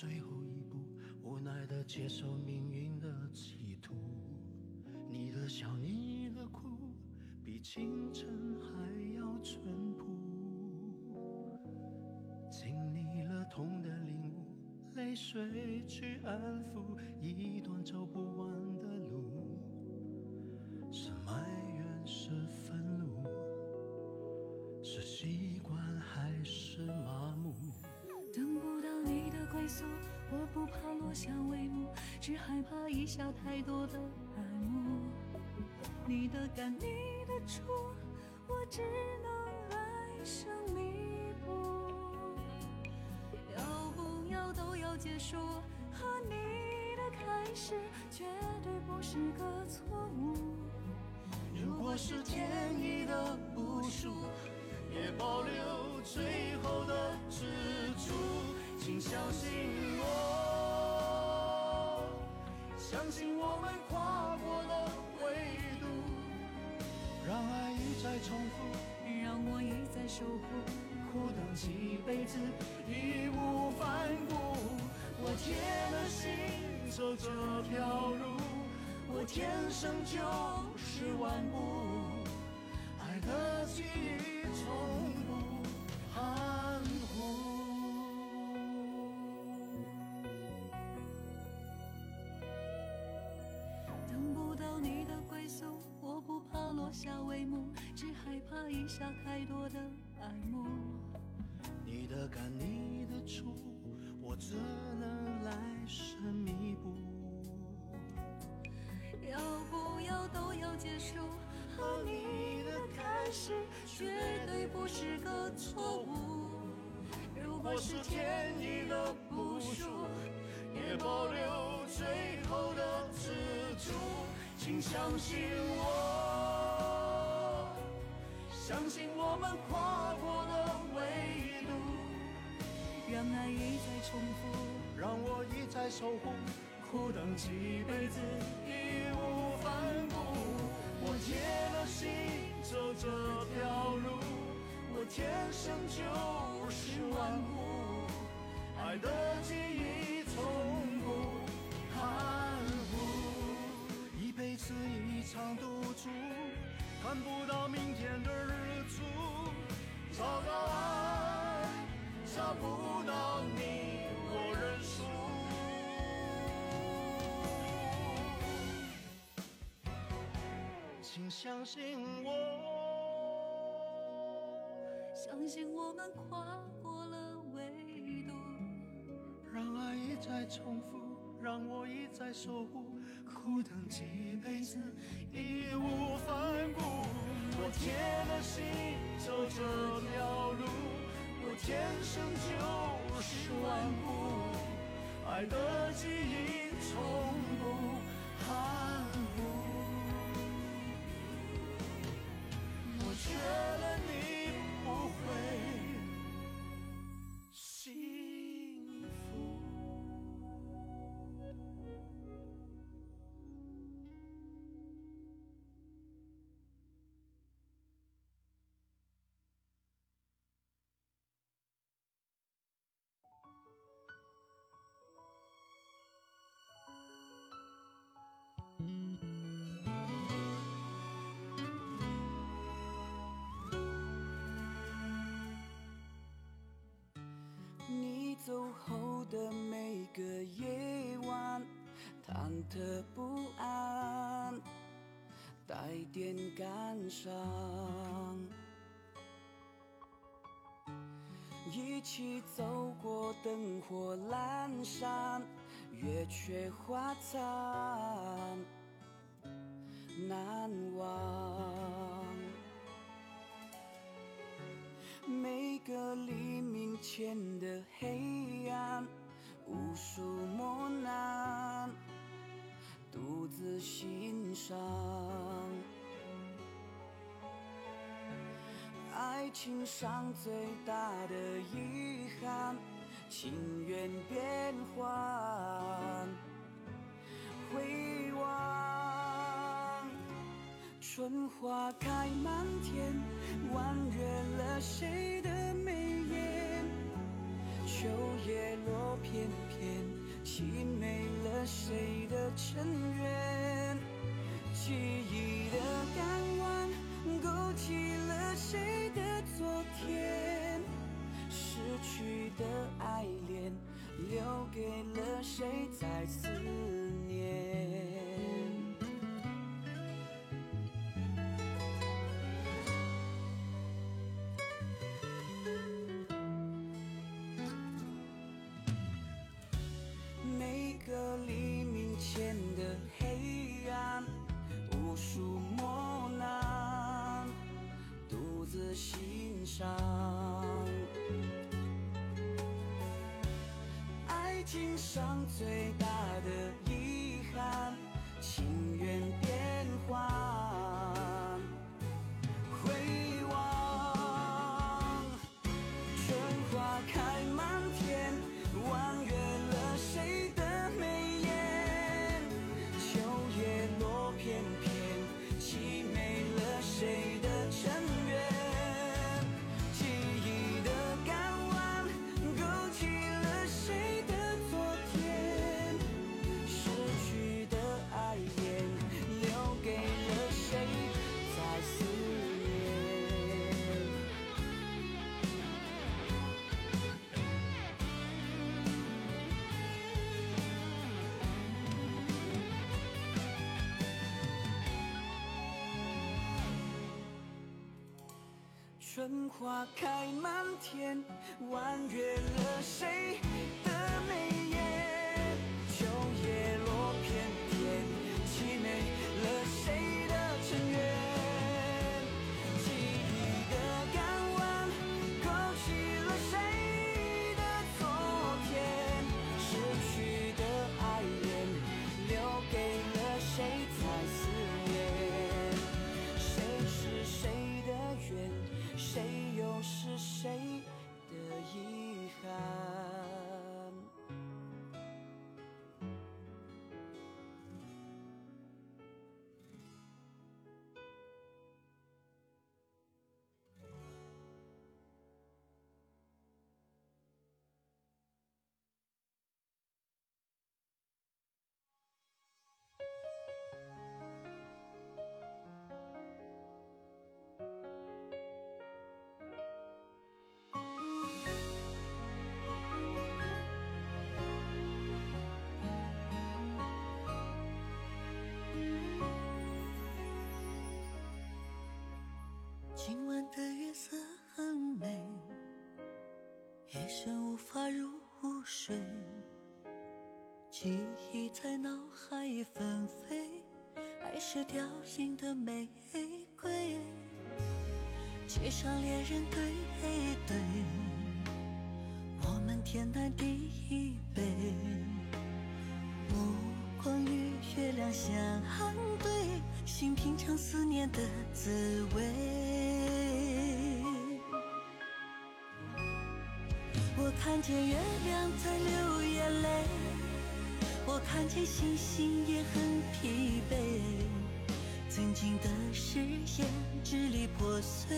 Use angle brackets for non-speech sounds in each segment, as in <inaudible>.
最后一步，无奈的接受命运的企图。你的笑，你的哭，比清晨还要淳朴。经历了痛的领悟，泪水去安抚一段走不完的路。是埋怨，是愤怒，是习惯还是麻落下帷幕，只害怕一下太多的爱慕。你的感，你的触，我只能来生弥补。要不要都要结束，和你的开始绝对不是个错误。如果是天意的不属，也保留最后的支柱。请相信我，相信我们跨过了维度，让爱一再重复，让我一再守护，苦等几辈子，义无反顾。我铁了心走这条路，我天生就是顽固，爱的记忆从落下帷幕，只害怕一下太多的爱慕。你的感，你的触，我只能来生弥补。要不要都要结束，和你的开始绝对不是个错误。如果是天意的不输，也保留最后的支柱。请相信我，相信我们跨过了纬度，让爱一再重复，让我一再守护，苦等几辈子，义无反顾。我铁了心走这条路，我天生就是顽固，爱的记忆从不含糊。一辈子一场赌注，看不到明天的日出。找到，爱找不到你，我认输。请相信我，相信我们跨过了维度。让爱一再重复，让我一再守护，苦等几辈子，义无反顾。我铁了心走这条路，我天生就是顽固，爱的记忆从不含糊。我缺了你不会走后的每个夜晚，忐忑不安，带点感伤。一起走过灯火阑珊，月缺花残，难忘。每个黎明前的黑暗，无数磨难，独自欣赏。爱情上最大的遗憾，情缘变幻，回望。春花开满天，婉约了谁的眉眼？秋叶落片片，凄美了谁的尘缘？记忆的港湾勾起了谁的昨天？失去的爱恋留给了谁在思念？个黎明前的黑暗，无数磨难，独自欣赏。爱情上最大的遗憾，情缘变幻。回忆花开满天，婉约了谁的眉眼？秋叶落片今晚的月色很美，夜深无法入睡，记忆在脑海纷飞，爱是凋零的玫瑰，街上恋人对对，我们天南地北，目光与月亮相对，心品尝思念的滋味。我看见月亮在流眼泪，我看见星星也很疲惫。曾经的誓言支离破碎，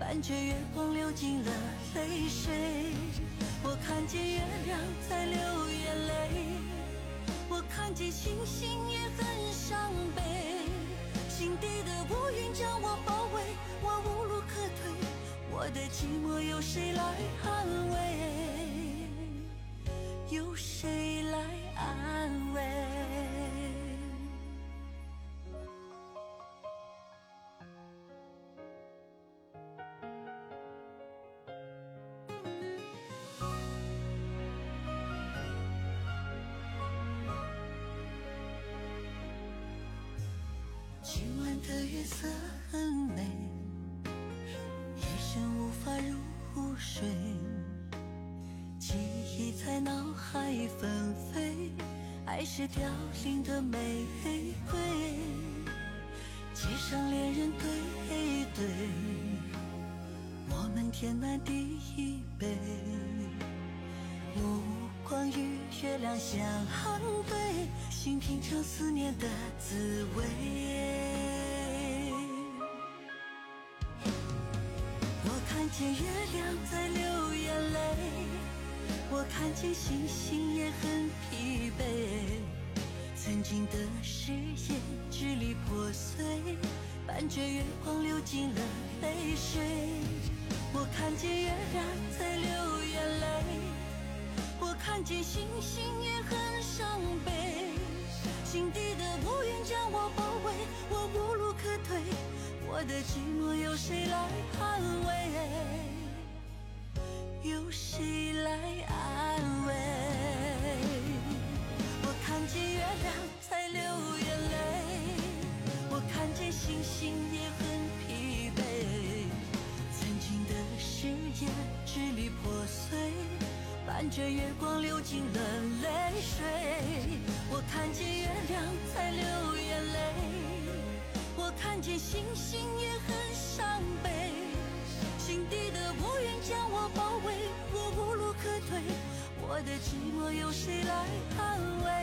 伴着月光流进了泪水。我看见月亮在流眼泪，我看见星星也很伤悲。心底的乌云将我包，的寂寞有谁来安慰？有谁来安慰？今晚的月色很美。爱是凋零的玫瑰，街上恋人对对，我们天南地北，目光与月亮相对，心品尝思念的滋味。我看见月看见星星也很疲惫，曾经的誓言支离破碎，伴着月光流进了泪水。我看见月亮在流眼泪，我看见星星也很伤悲，心底的乌云将我包围，我无路可退，我的寂寞有谁来安慰？有谁来安慰？我看见月亮在流眼泪，我看见星星也很疲惫。曾经的誓言支离破碎，伴着月光流进了泪水。我看见月亮在流眼泪，我看见星星也很伤悲。心底的乌云将我包围，我无路可退，我的寂寞有谁来安慰？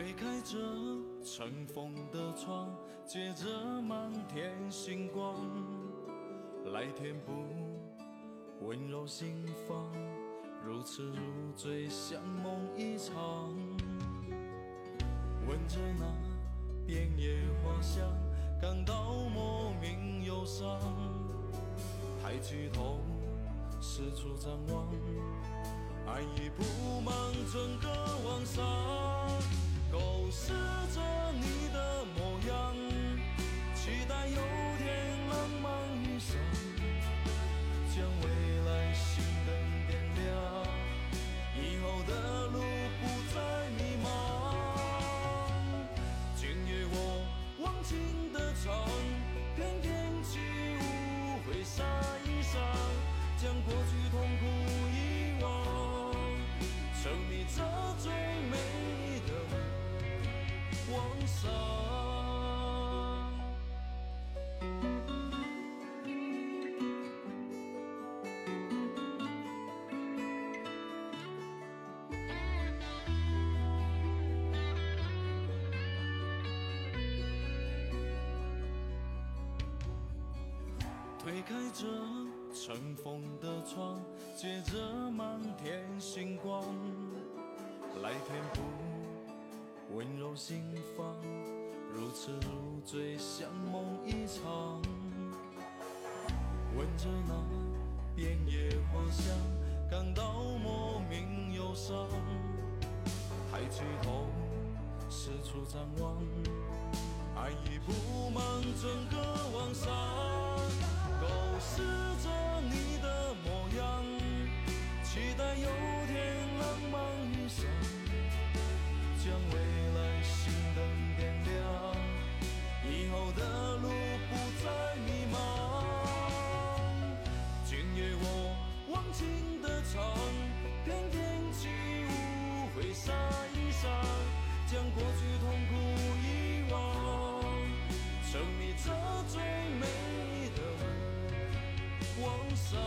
推开这尘封的窗，借着满天星光，来填补温柔心房，如痴如醉，像梦一场。闻着那遍野花香，感到莫名忧伤。抬起头，四处张望，爱已布满整个晚上。构思着你的妄想。推开这尘封的窗，借着满天星光，来填补。温柔心房，如痴如醉，像梦一场。闻着那遍野花香，感到莫名忧伤。抬起头，四处张望，爱已布满整个晚上。构思着你的模样，期待有天浪漫遇上。将未的路不再迷茫。今夜我忘情的唱，翩翩起舞挥洒衣裳，将过去痛苦遗忘，沉迷这最美的妄想，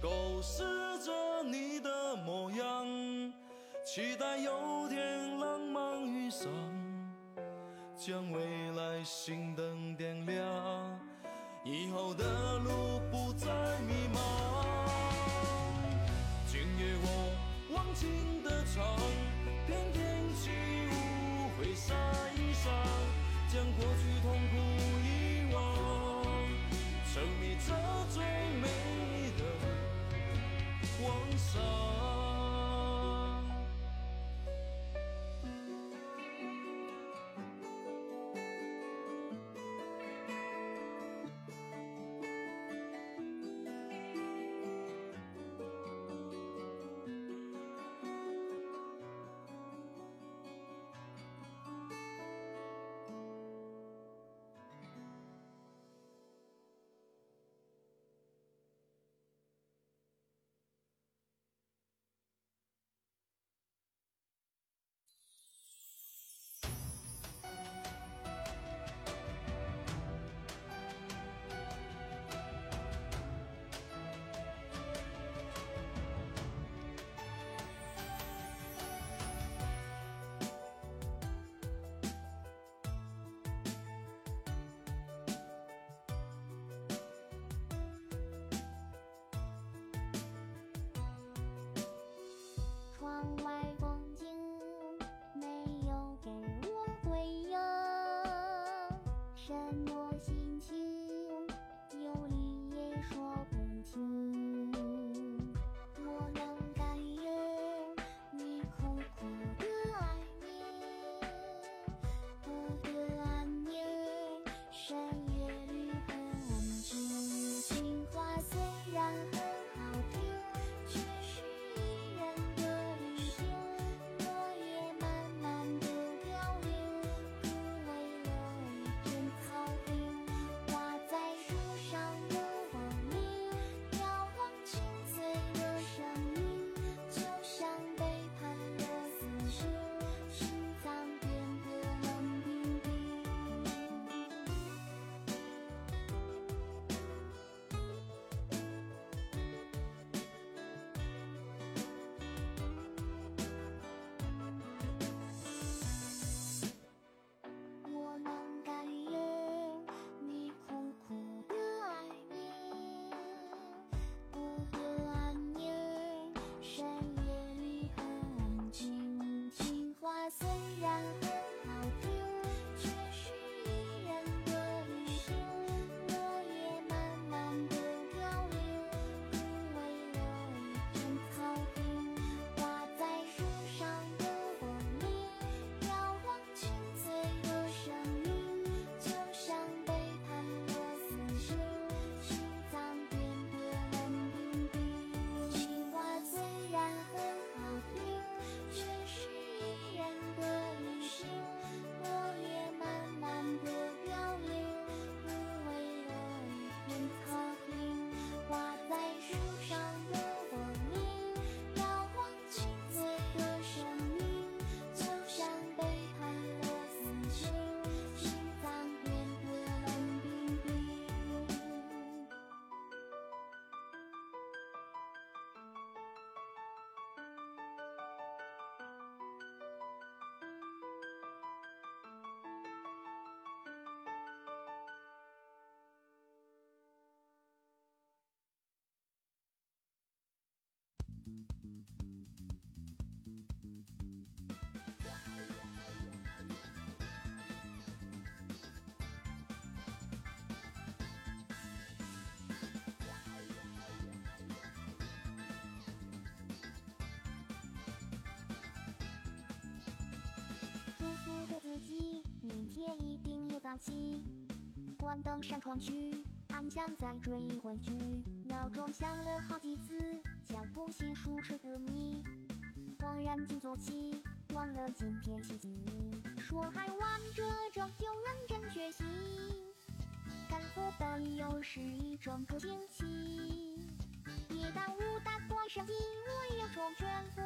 构思着你的模样。期待有天浪漫遇上，将未来心灯点亮，以后的路不再迷茫。今夜我忘情的唱，翩翩起舞挥洒衣裳，将过去痛苦遗忘，沉迷这最美的妄想。什么早起，关灯上床去，安详再追回去。闹钟响了好几次，心舒适的你。恍然间坐起，忘了今天奇迹。说还玩这种就认真学习，赶副本又是一种个惊喜。别耽误打怪升级，我有种全副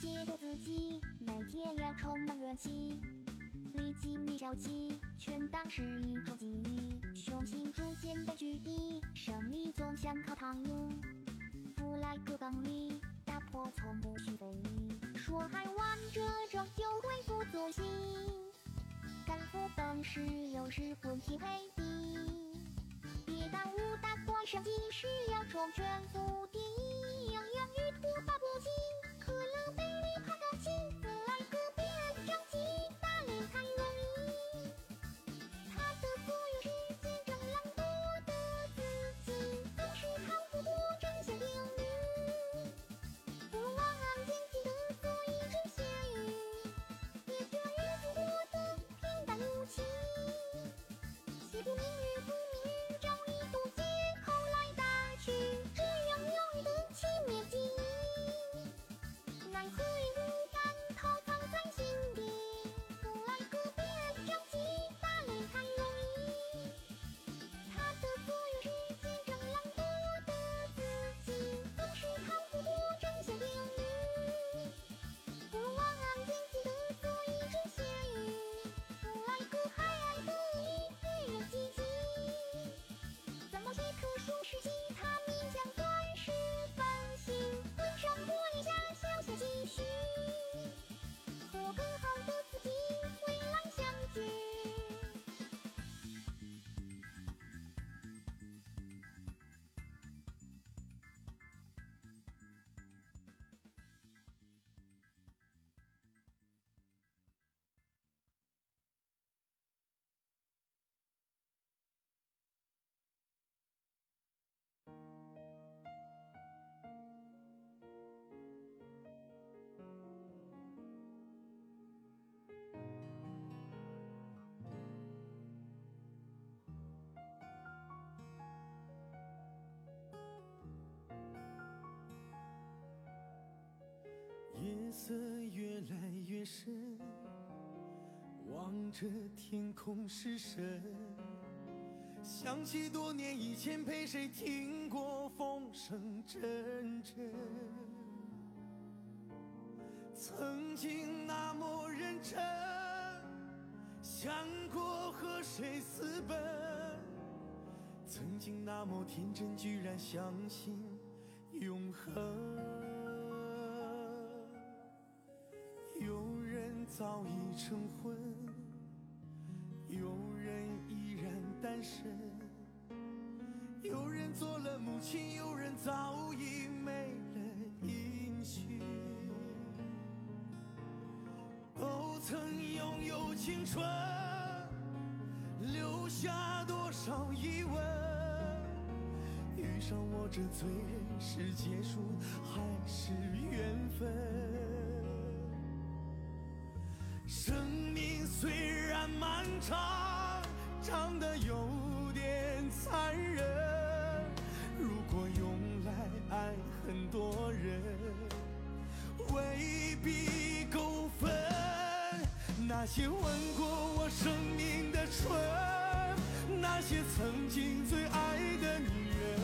记得自己每天要充满元气，历经你交集，全当是一种机遇。雄心逐渐被拒敌，胜利总想靠躺赢。不来个纲领，打破从不许非。说还玩这种就恢复作息，干副本事又是混天黑地。别耽误打怪升级，是要冲全副夜色越来越深，望着天空失神，想起多年以前陪谁听过风声阵阵，曾经那么认真，想过和谁私奔，曾经那么天真，居然相信永恒。早已成婚，有人依然单身，有人做了母亲，有人早已没了音讯。都曾拥有青春，留下多少疑问？遇上我这罪人，是结束还是缘分？生命虽然漫长，长得有点残忍。如果用来爱很多人，未必够分。那些吻过我生命的唇，那些曾经最爱的女人，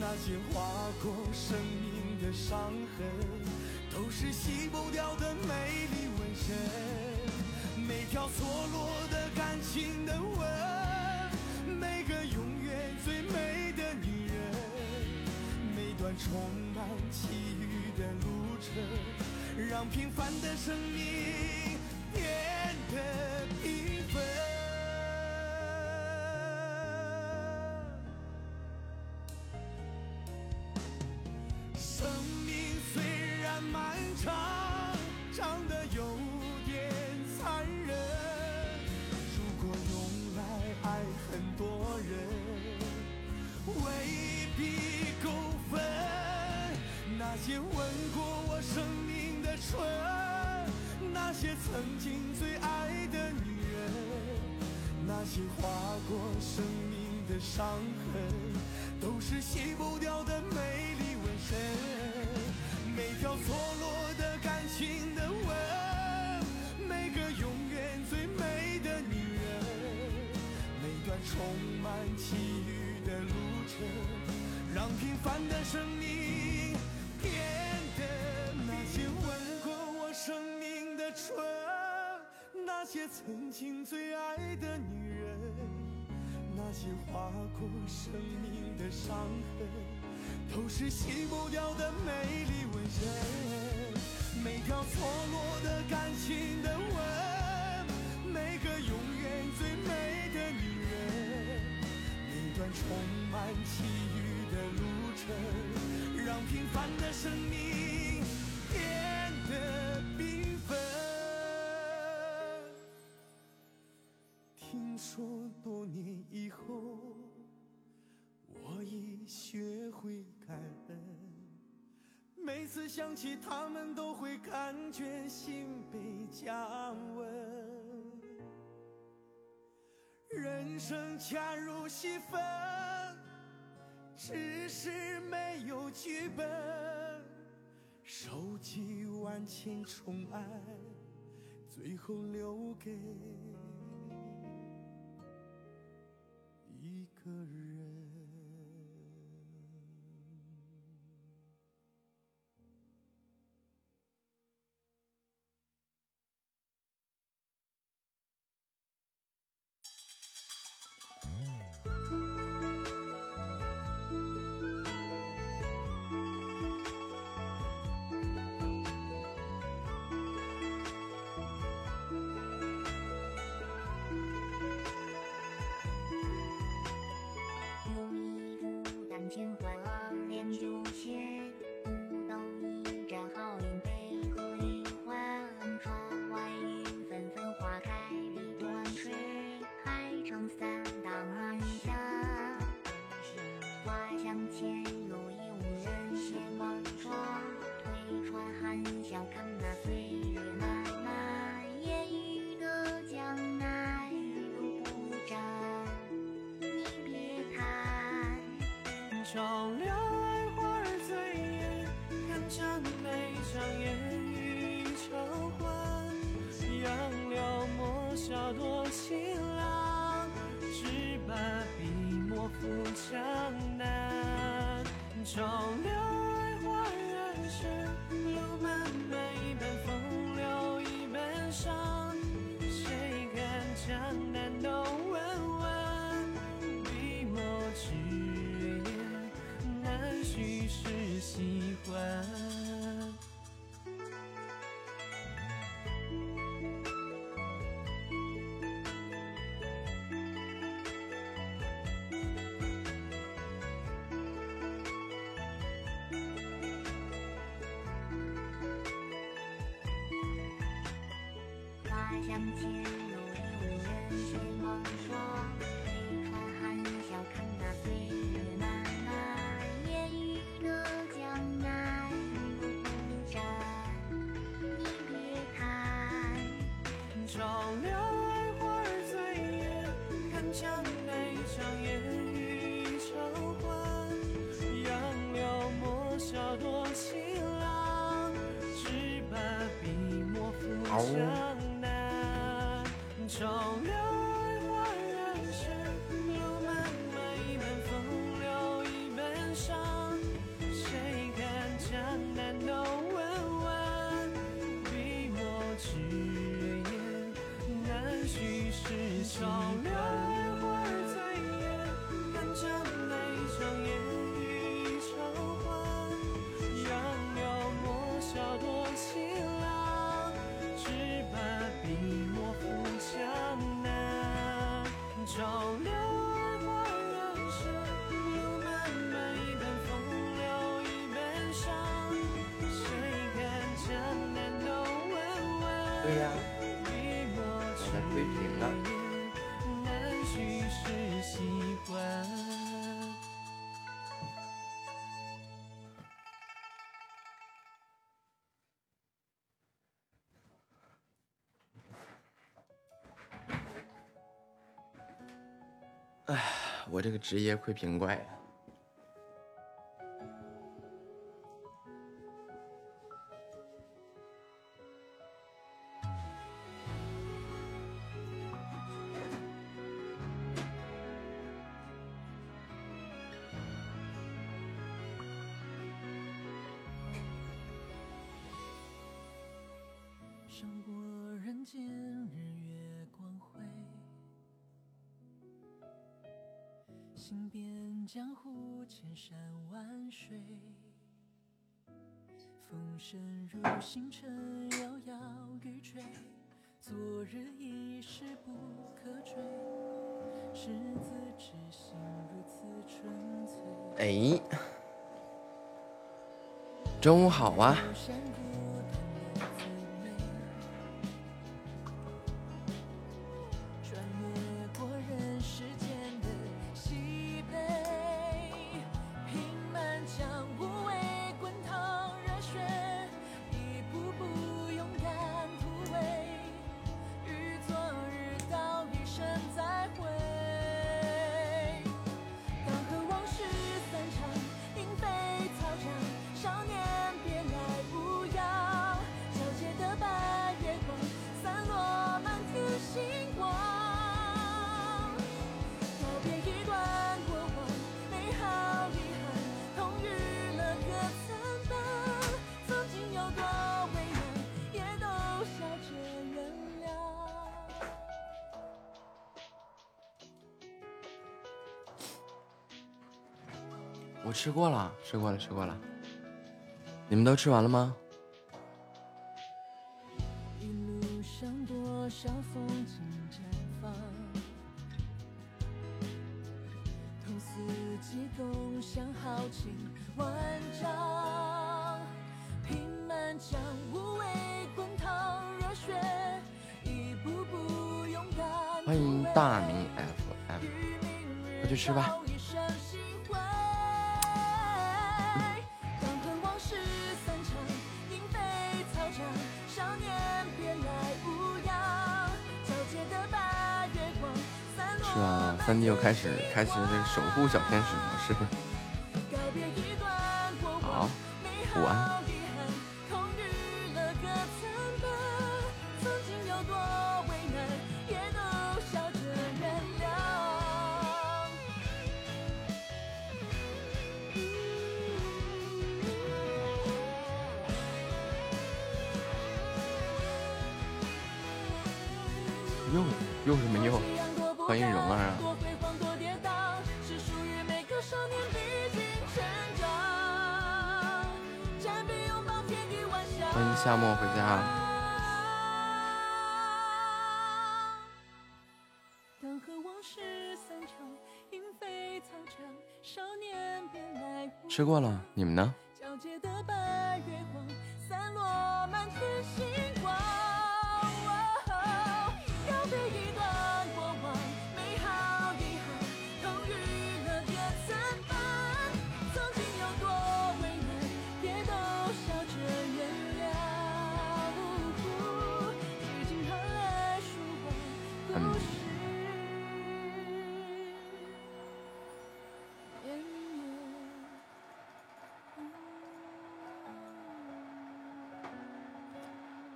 那些划过生命的伤痕。都是洗不掉的美丽真，每条错落的感情的吻，每个永远最美的女人，每段充满奇遇的路程，让平凡的生命变得缤纷。经吻过我生命的唇，那些曾经最爱的女人，那些划过生命的伤痕，都是洗不掉的美丽纹身。每条错落的感情的吻，每个永远最美的女人，每段充满奇遇的路程，让平凡的生命变的那些吻过我生命的唇。那些曾经最爱的女人，那些划过生命的伤痕，都是洗不掉的美丽纹身。每条错落的感情的吻，每个永远最美的女人，每段充满奇遇的路程，让平凡的生命变得缤纷。听说多年以后，我已学会感恩。每次想起他们，都会感觉心被加温。人生恰如戏份，只是没有剧本。收集万千宠爱，最后留给一。个人。 저 他向前。对呀，我在亏平了。哎，我这个职业亏平怪呀。中午好啊。吃过了吃过了吃过了。你们都吃完了吗？开启这个守护小天使模式。吃过了，你们呢？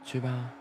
去吧。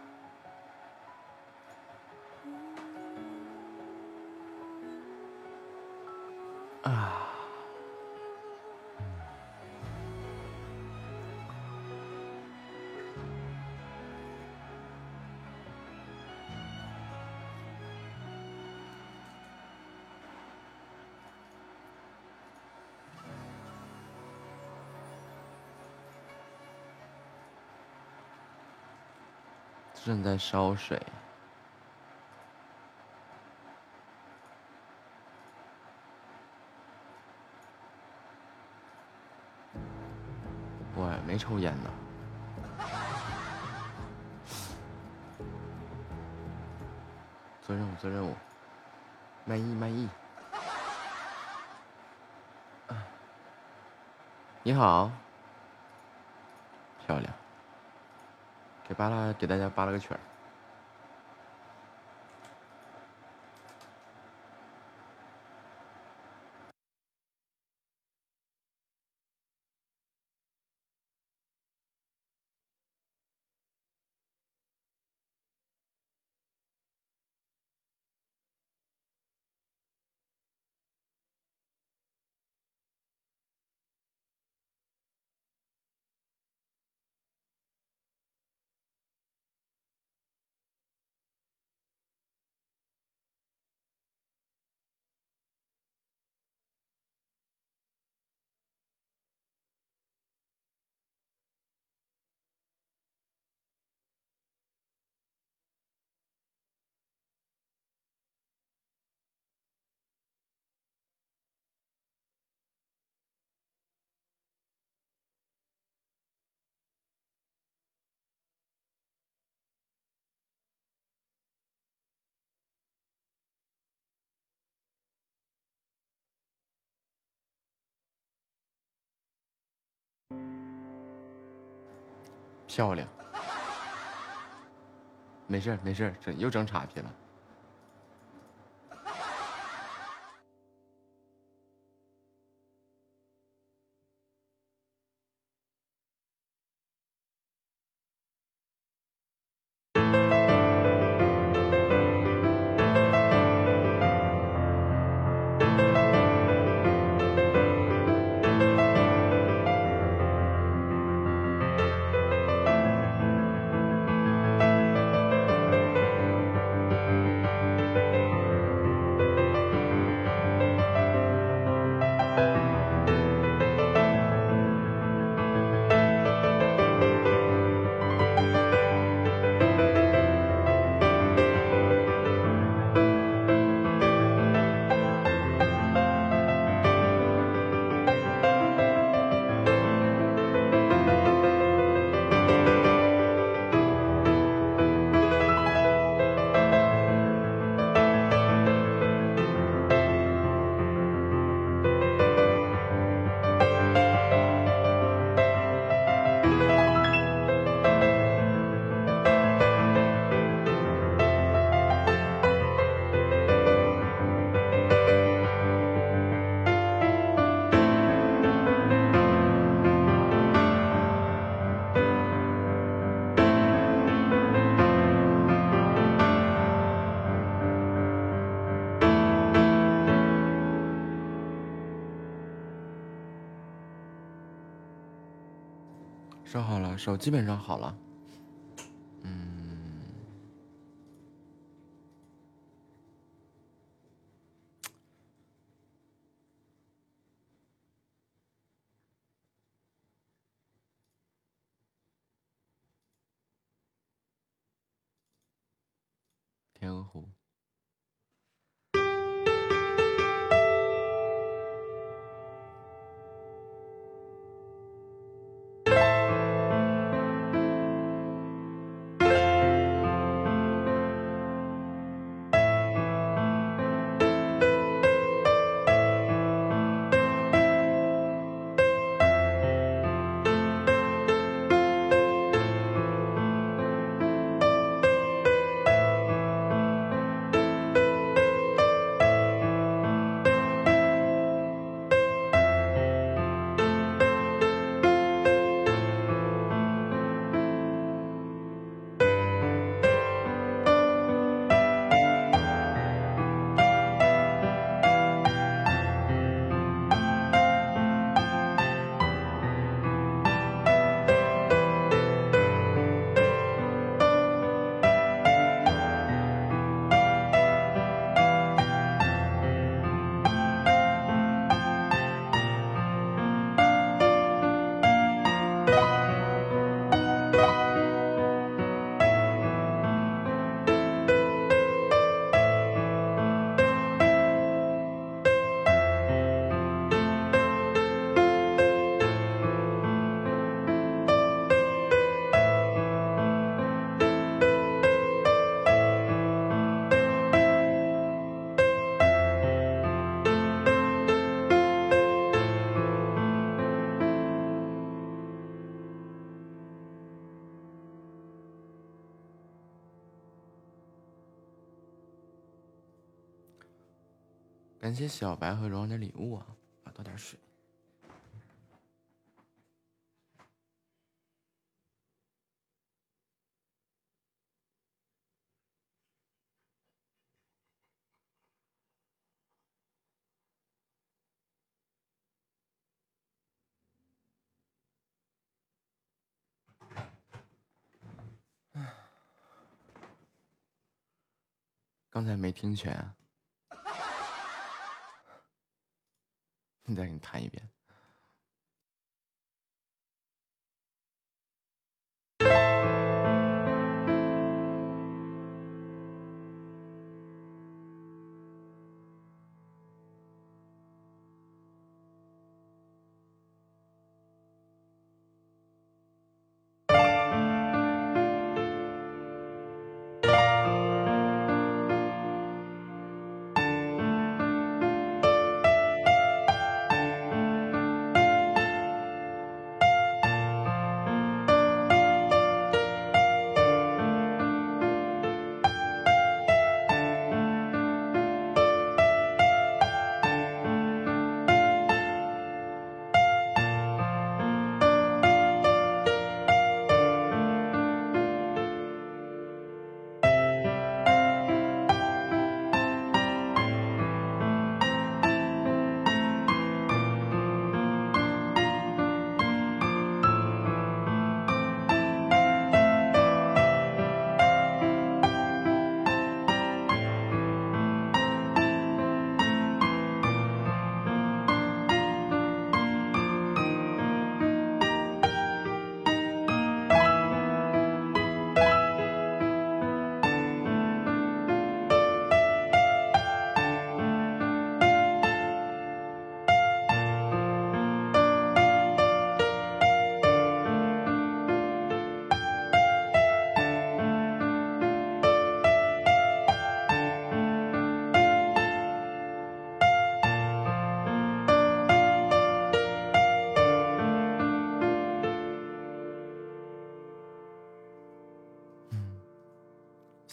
正在烧水，我没抽烟呢。<laughs> 做任务，做任务，卖艺卖艺。你好，漂亮。扒拉，给大家扒了个圈儿。漂亮，没事没事整又整岔劈了。手基本上好了，感谢小白和荣荣的礼物啊！啊，倒点水。刚才没听全啊。你再给你弹一遍。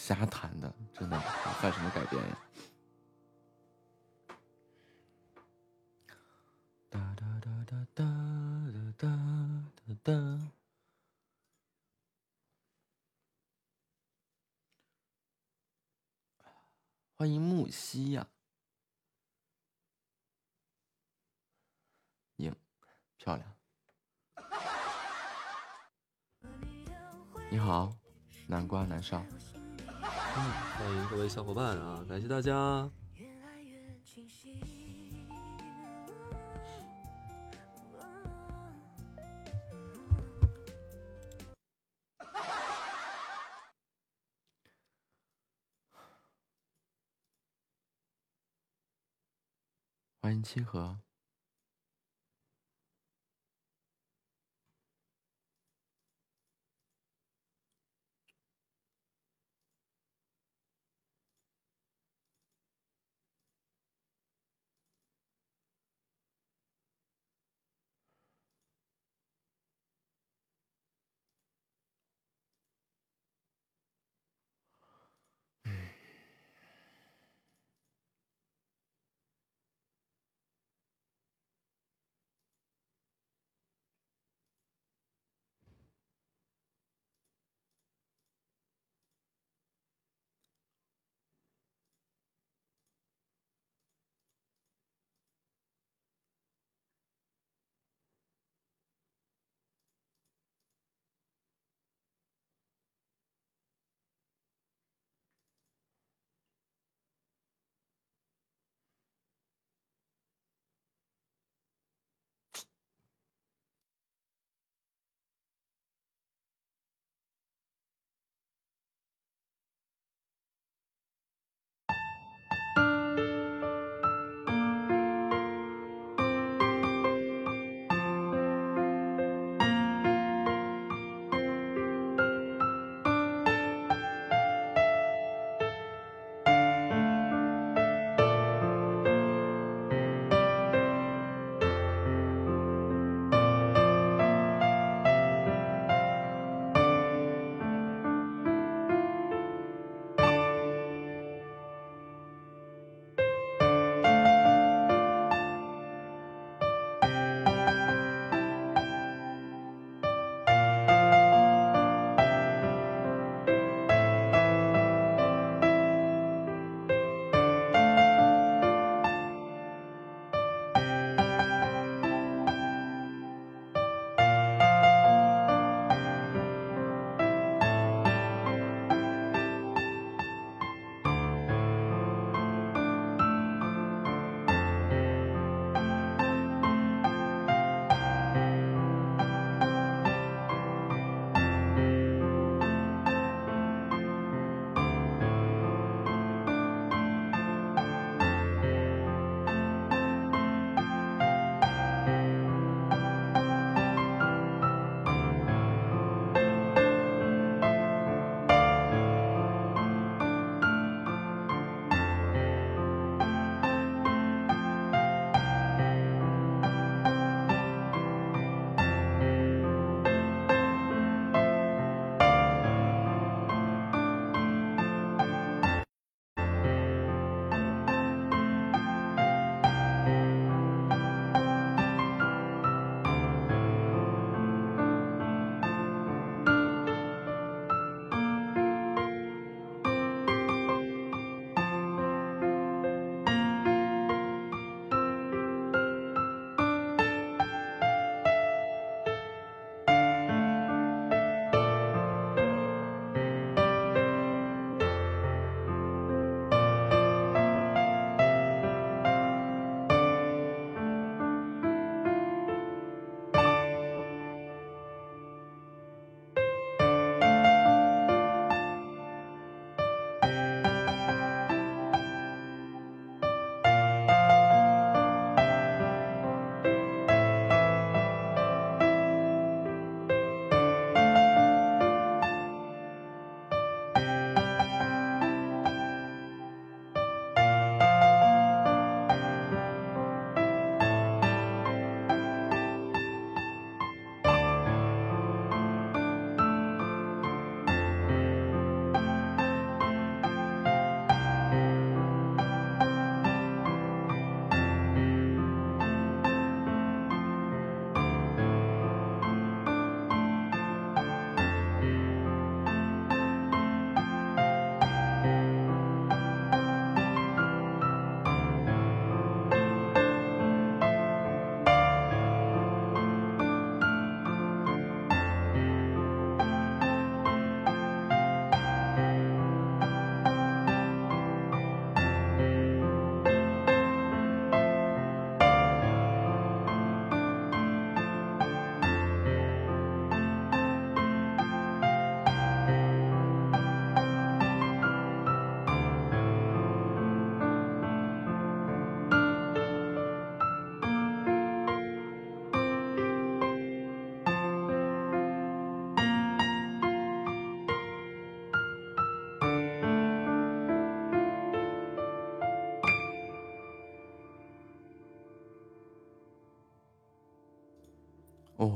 瞎弹的，真的犯什么改变呀？哒哒哒哒哒哒哒哒哒。欢迎木西呀，影漂亮。你好，南瓜南少。欢迎各位小伙伴啊感谢大家。欢迎七河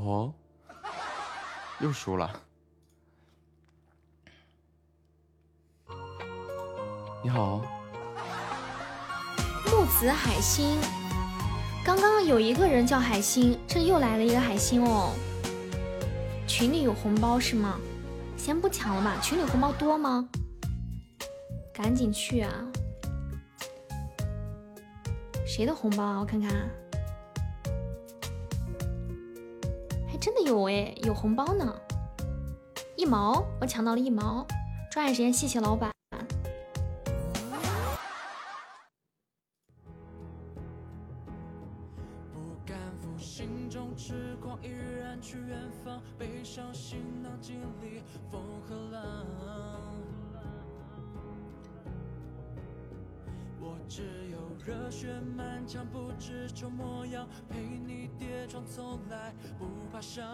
哦，又输了。你好，木子海星，刚刚有一个人叫海星，这又来了一个海星哦。群里有红包是吗？先不抢了吧，群里红包多吗？赶紧去啊！谁的红包啊？我看看，有哎，有红包呢，一毛，我抢到了一毛，抓紧时间，谢谢老板。伤，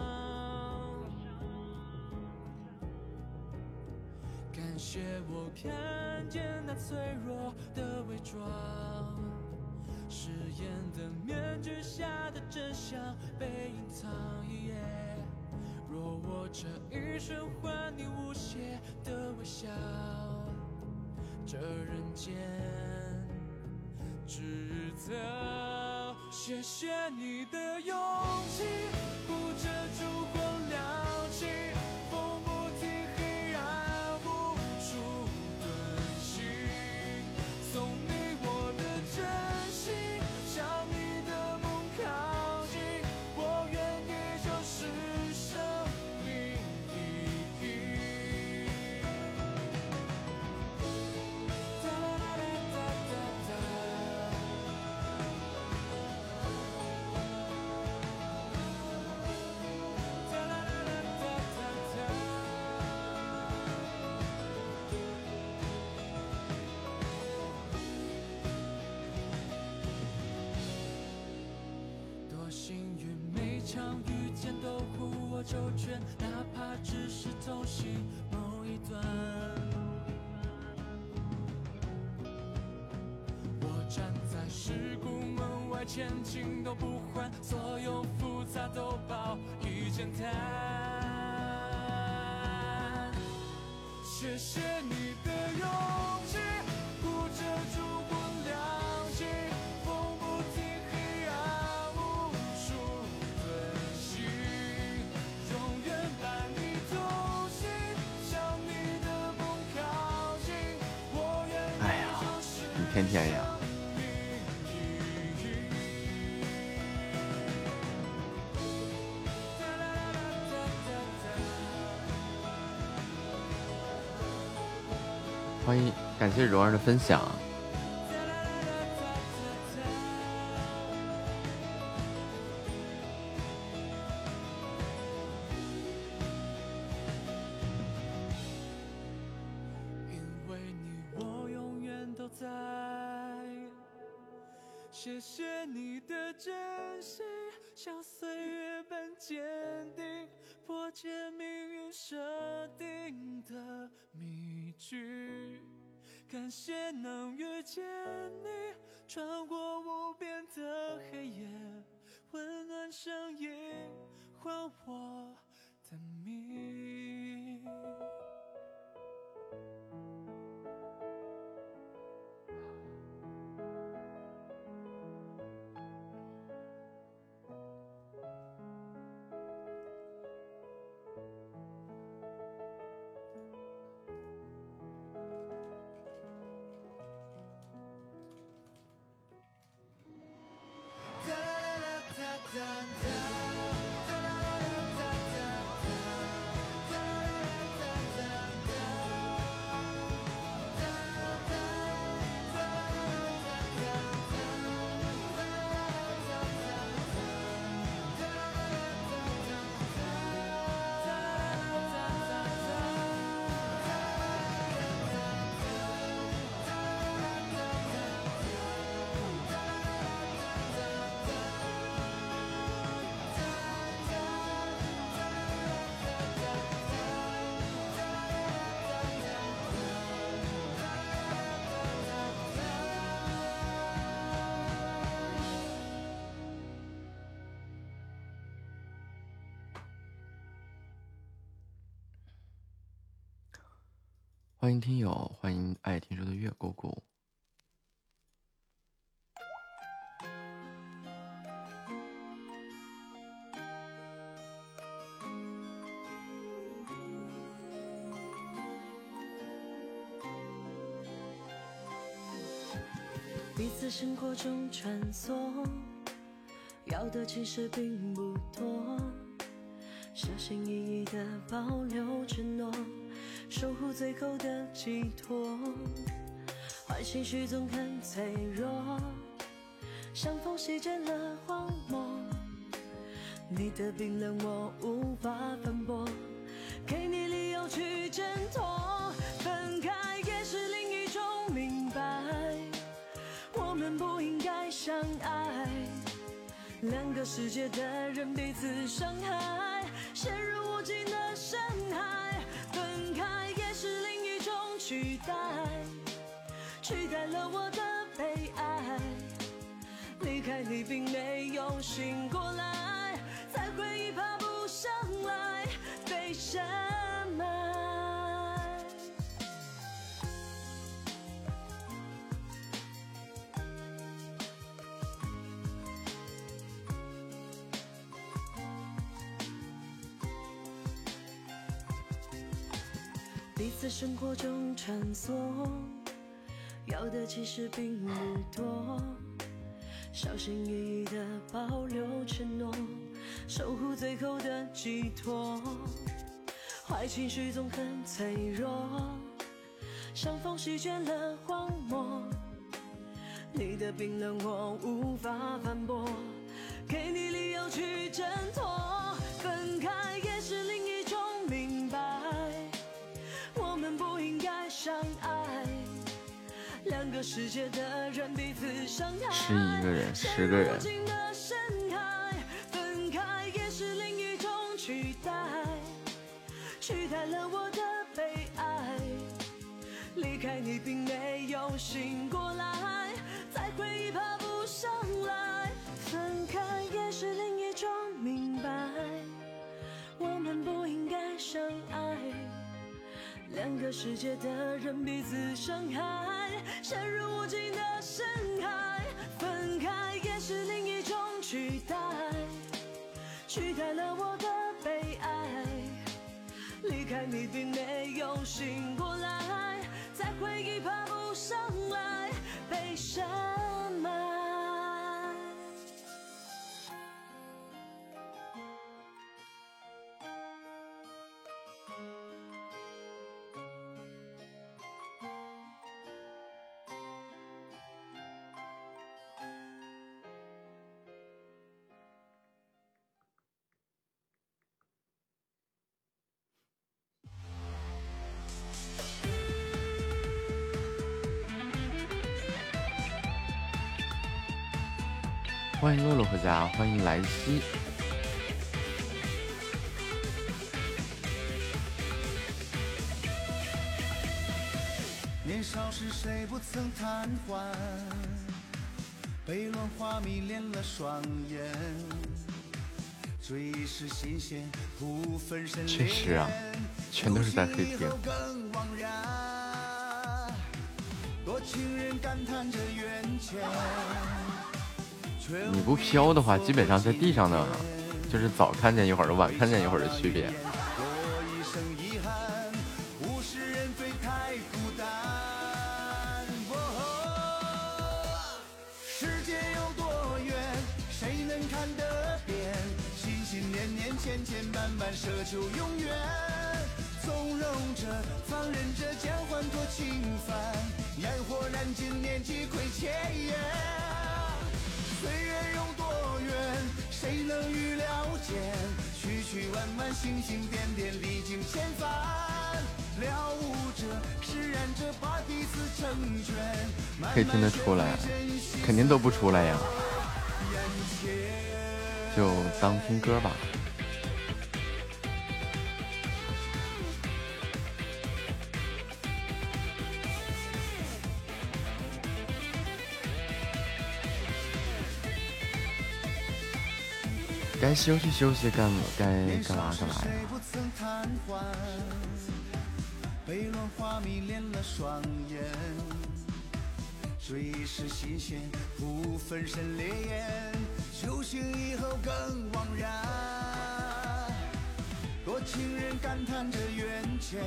感谢我看见那脆弱的伪装，誓言的面具下的真相被隐藏。若我这一生换你无邪的微笑，这人间值得。谢谢你的勇气。护着烛光，亮起。前都护我周全，哪怕只是偷袭某一段。我站在事故门外，前进都不换，所有复杂都抱一简单。谢谢你的勇。天天呀！欢迎，感谢蓉儿的分享。感谢能遇见你穿过无边的黑夜温暖声音唤我的名欢迎听友，欢迎爱听书的月姑姑。彼此生活中穿梭，要的其实并不多，小心翼翼的保留承诺，守护最后的寄托。坏情绪总很脆弱，像风席卷了荒漠，你的冰冷我无法反驳，给你理由去挣脱，分开也是另一种明白。我们不应该相爱，两个世界的人彼此伤害，陷入无尽的深海。分开也是另一种取代，取代了我的悲哀。离开你并没有醒过来，才会爬不上来，被谁彼此生活中穿梭，要的其实并不多，小心翼翼的保留承诺，守护最后的寄托。坏情绪总很脆弱，像风席卷了荒漠，你的冰冷我无法反驳，给你理由去挣脱，分开也爱，两个世界的人彼此伤害。十一个人，十个人，分开也是另一种取代，取代了我的悲哀。离开你并没有醒过来，再回忆爬不上来。分开也是另一种明白，我们不应该相爱。两个世界的人彼此伤害，陷入无尽的深海。分开也是另一种取代，取代了我的悲哀。离开你并没有醒过来，在回忆爬不上来，被深欢迎洛洛回家，欢迎莱西。年少时谁不曾贪欢？被乱花迷恋了双眼，追忆是新鲜，不分身确实啊，全都是在黑屏。更惘然。多情人感叹着缘浅，却你不飘的话，基本上在地上呢，就是早看见一会儿，晚看见一会儿的区别。可以听得出来，肯定都不出来呀，就当听歌吧。该休息休息，干该干嘛干嘛呀？谁不曾贪欢？被乱花迷恋了双眼，追是新鲜，不分身烈焰，酒醒以后更惘然。多情人感叹着缘浅，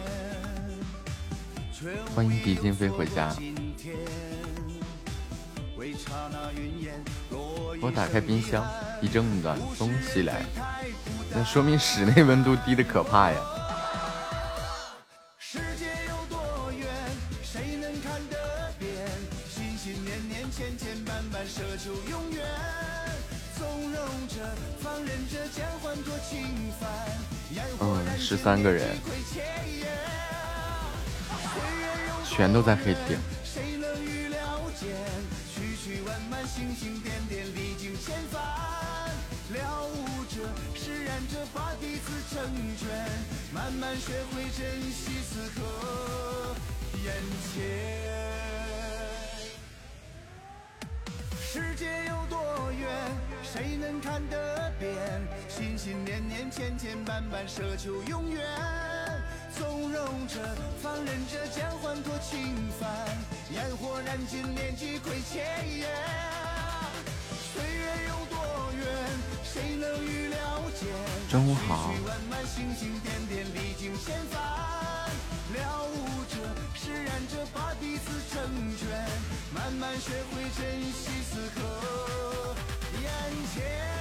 却欢迎狄金飞回家。我打开冰箱，一阵暖风袭来，那说明室内温度低的可怕呀。十三个人，全都在黑屏。慢慢学会珍惜此刻眼前。世界有多远，谁能看得遍？心心念念，千千绊绊，奢求永远。纵容着，放任着，将欢脱轻泛，烟火燃尽，念几亏欠言。岁月有多远，谁能预料见？中午好。了悟着，释然着，把彼此成全，慢慢学会珍惜此刻眼前。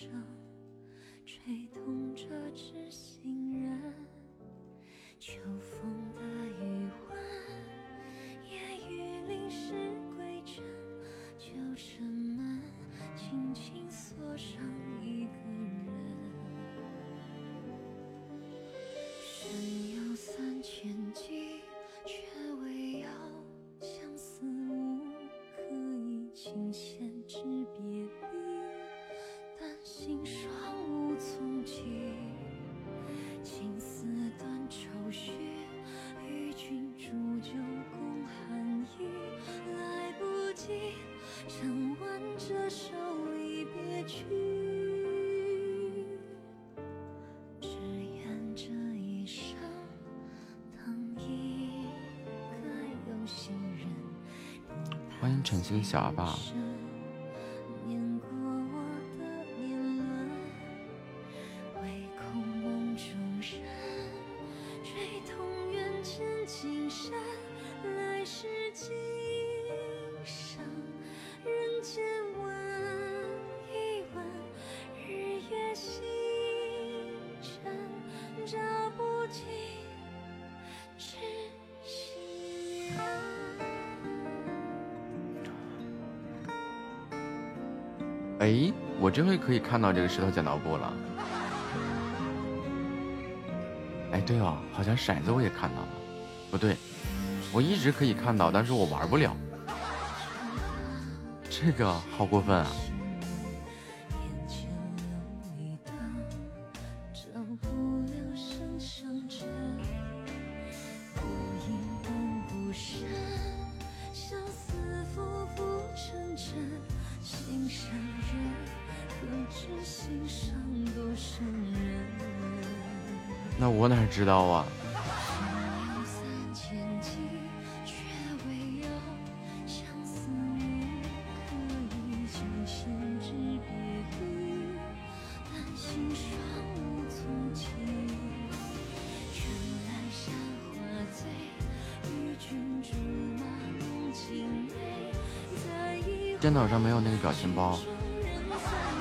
生欢迎晨星小阿爸。可以看到这个石头剪刀布了。哎，对哦，好像骰子我也看到了。不对，我一直可以看到，但是我玩不了。这个好过分啊！知道啊。电脑上没有那个表情包，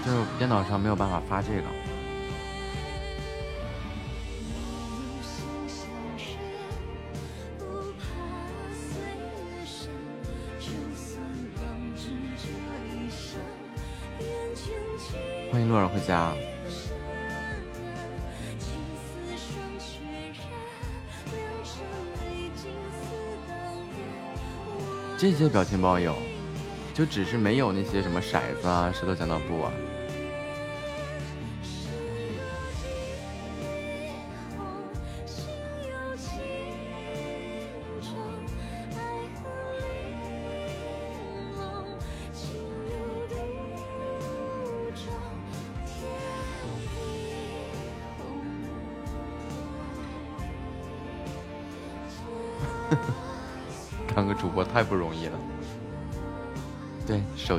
就电脑上没有办法发这个。迎洛尔回家。这些表情包有，就只是没有那些什么骰子啊、石头剪刀布啊。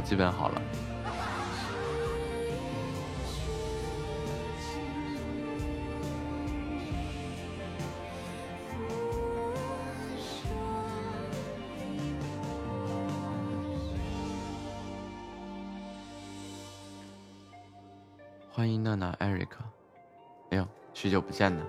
基本好了。欢迎娜娜艾瑞克，哎呦，许久不见呢。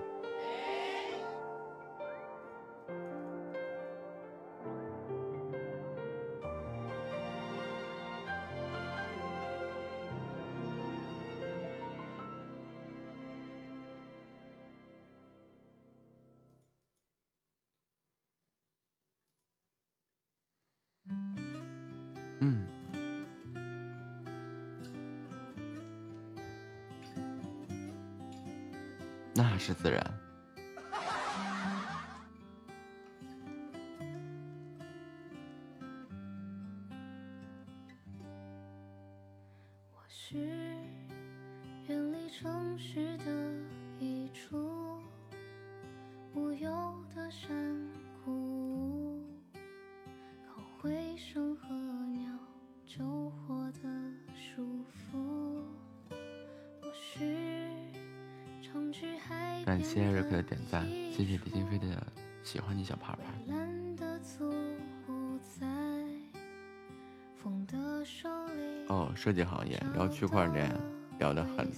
设计行业聊区块链聊得很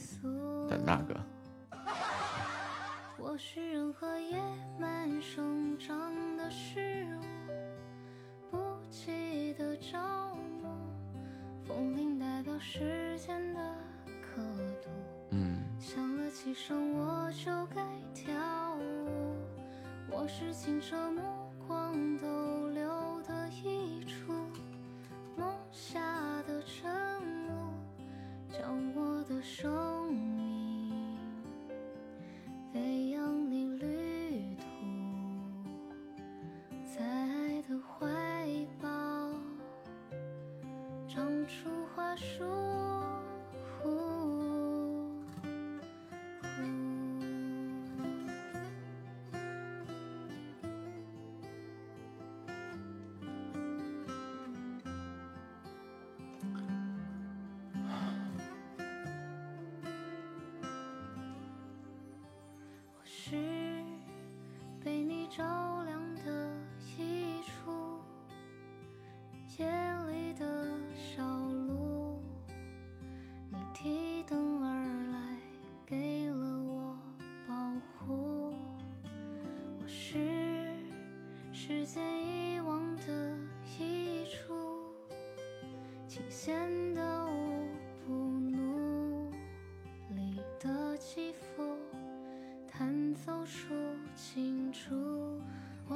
的那个，是被你照亮的一处，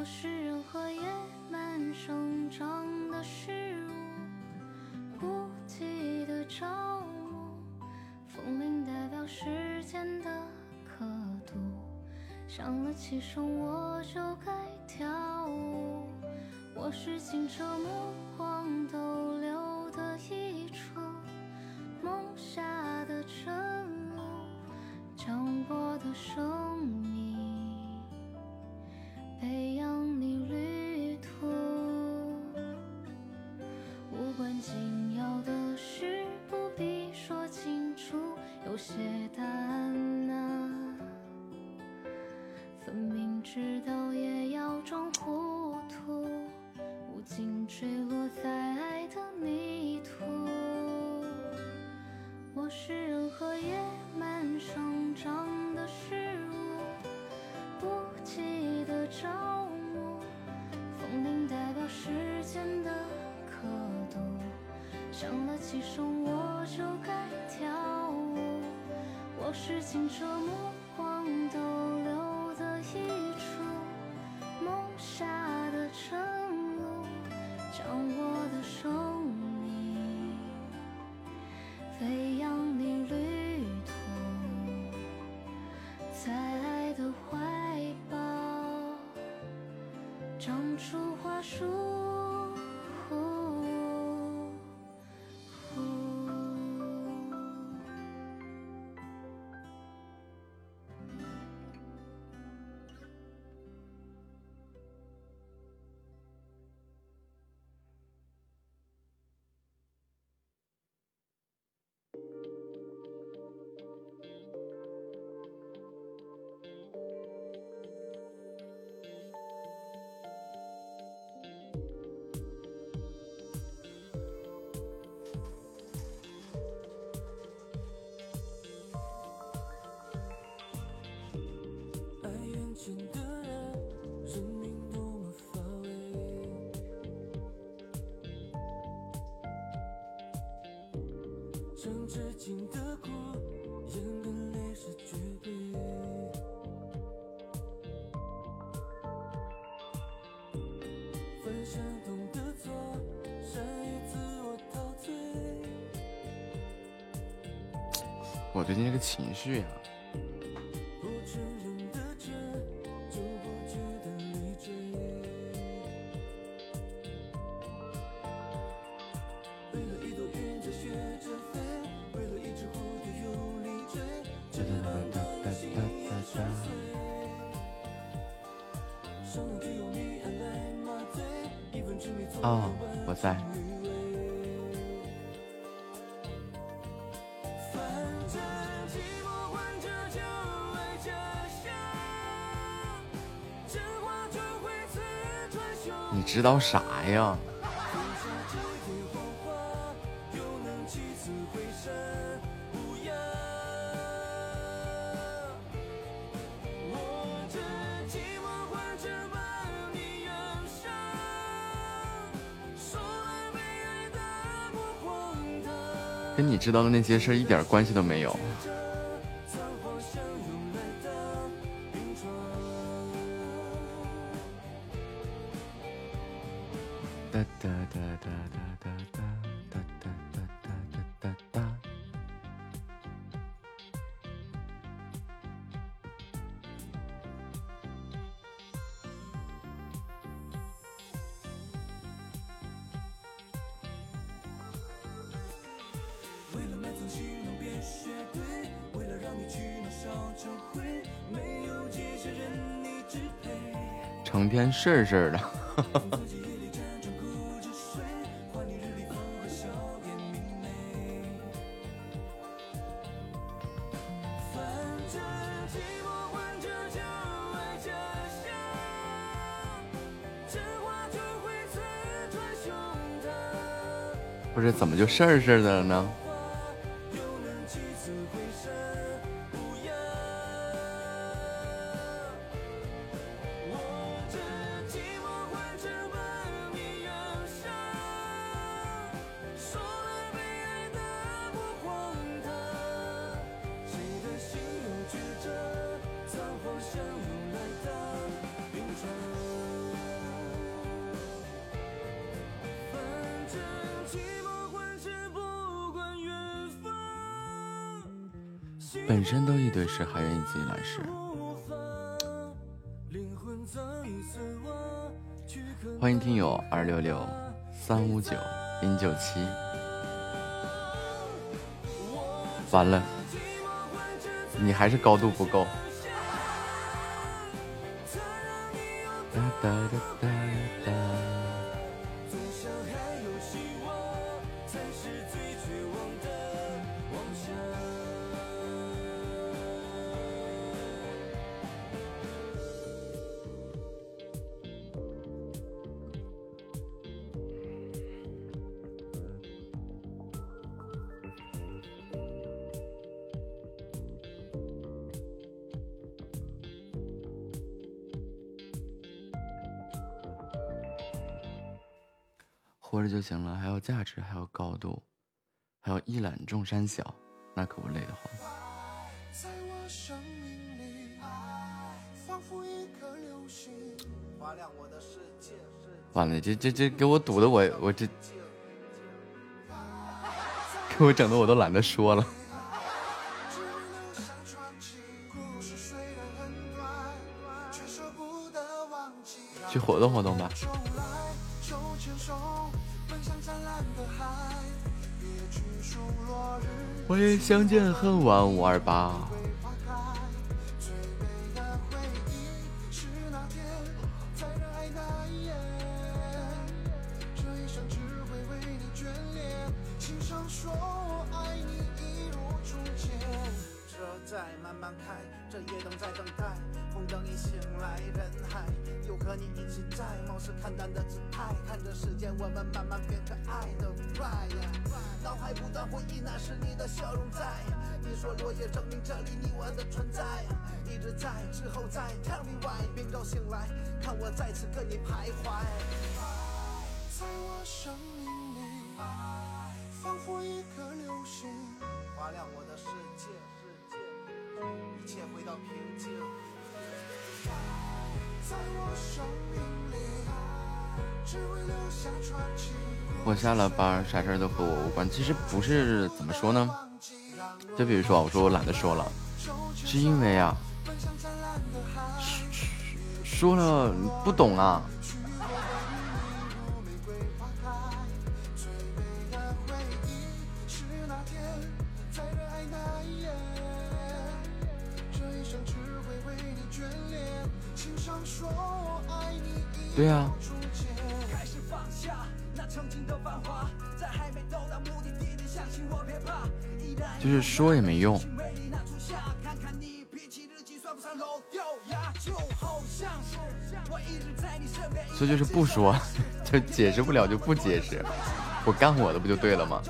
我是任何野蛮生长的事物，不羁的朝暮，风铃代表时间的刻度。响了几声我就该跳舞。我是清澈目知道也要装糊涂，无尽坠落在爱的泥土。我是任何野蛮生长的事物，不记得朝暮，风铃代表时间的刻度，响了几声我就该跳舞。我是清澈目。树。唱至今的苦，眼跟泪是绝对。自我陶醉。我最近这个情绪呀、道啥呀？跟你知道的那些事儿一点关系都没有。事事的。<laughs> 不是怎么就事儿事儿的了呢？本身都一堆事，还愿意自己来事。欢迎听友二六六三五九零九七，完了，你还是高度不够。哒哒哒哒。重山小，那可不累得慌。在我生命里，仿佛一颗流星，划亮我的世界。完了，这这这给我堵的我我这，给我整的我都懒得说了。去活动活动吧。相见恨晚五二八。不是怎么说呢，就比如说，我说我懒得说了，是因为啊，说了不懂啊。对呀。说也没用，所以就是不说，<laughs> 就解释不了就不解释，我干我的不就对了吗？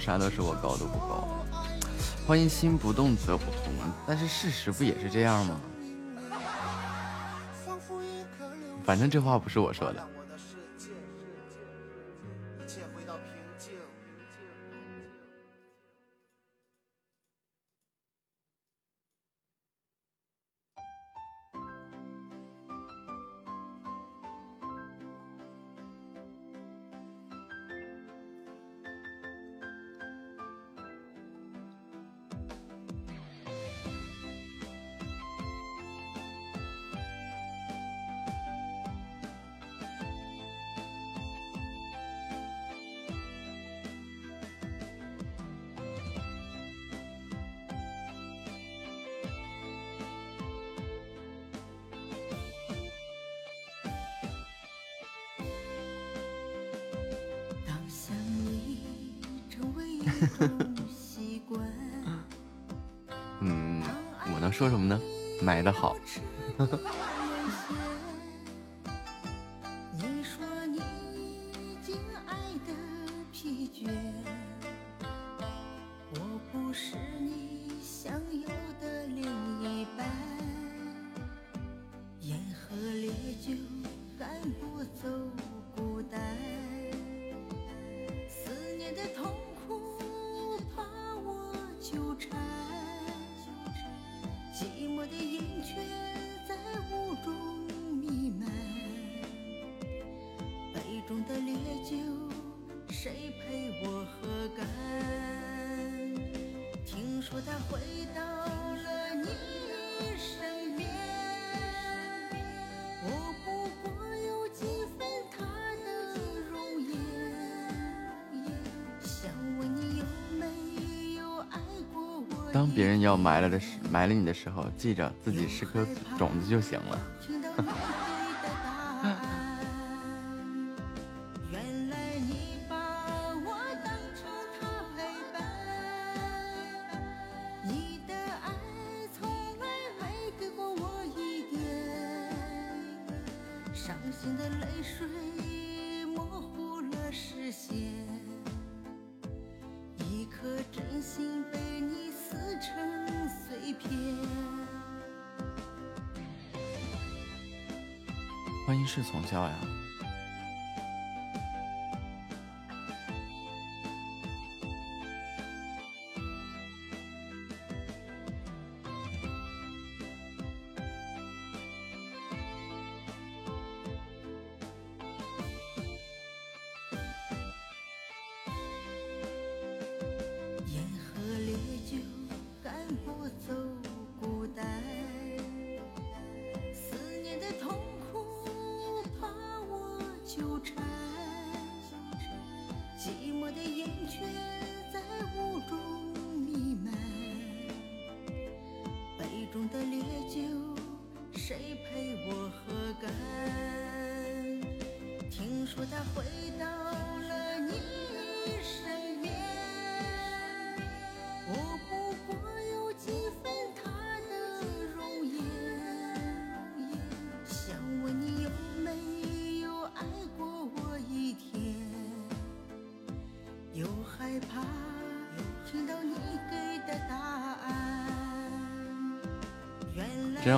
啥都是我高度不高。欢迎心不动则不痛，但是事实不也是这样吗？反正这话不是我说的。嗯，我能说什么呢？买的好。<laughs> 埋了的时埋了你的时候记着自己是颗种子就行了。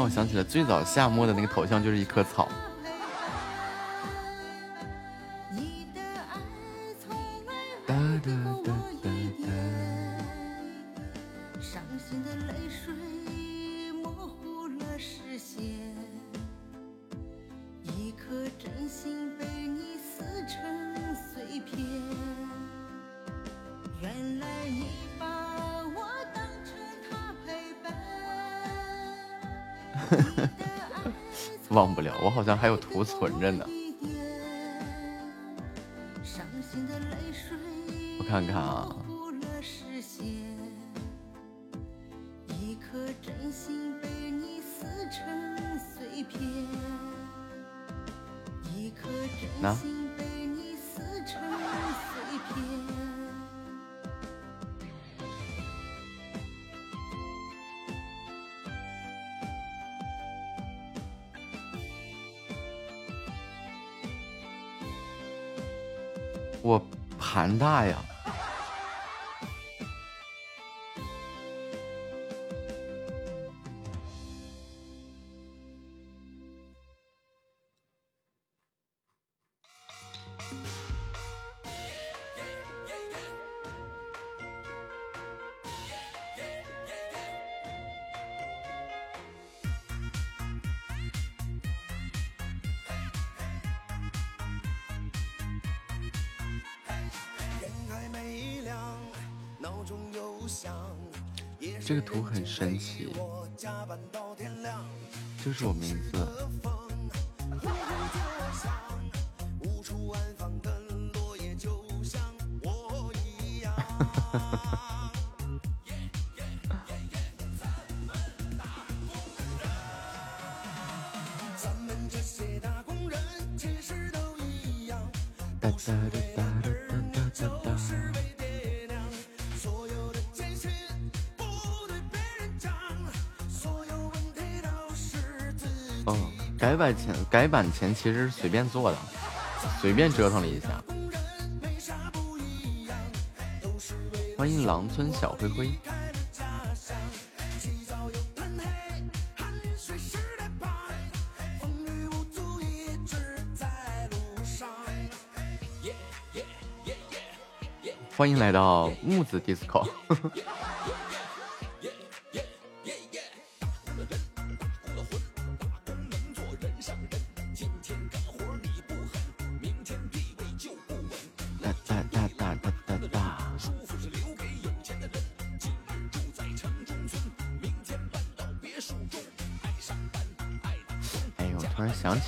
我想起了最早夏末的那个头像，就是一棵草。存着呢。我看看啊。神奇，就是我名字。改版前其实随便做的，随便折腾了一下。欢迎狼村小灰灰。欢迎来到木子 disco。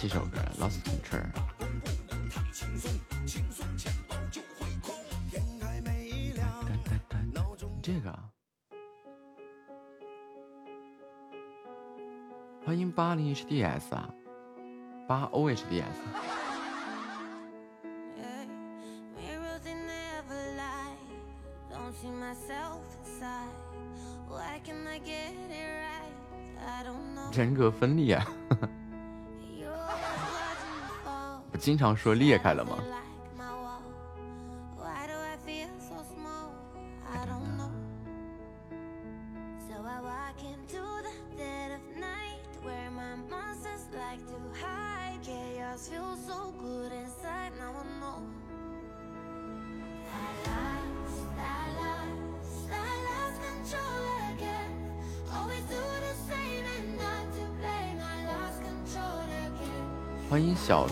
突然想起一首歌《Lost Control》。这个，欢迎八零 HDS 啊，八 OHDS。人格分裂，我经常说裂开了吗？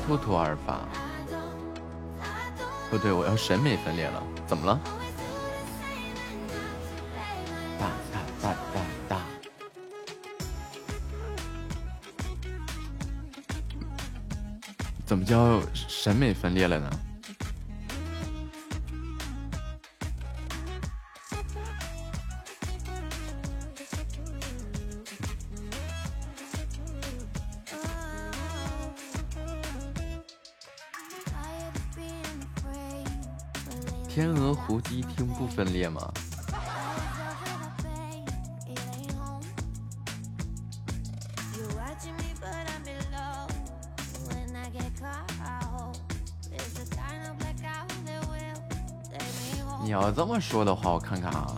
兔兔而发，不对，我要审美分裂了，怎么了？哒哒哒哒哒，怎么叫审美分裂了呢？分裂吗？你要这么说的话，我看看啊。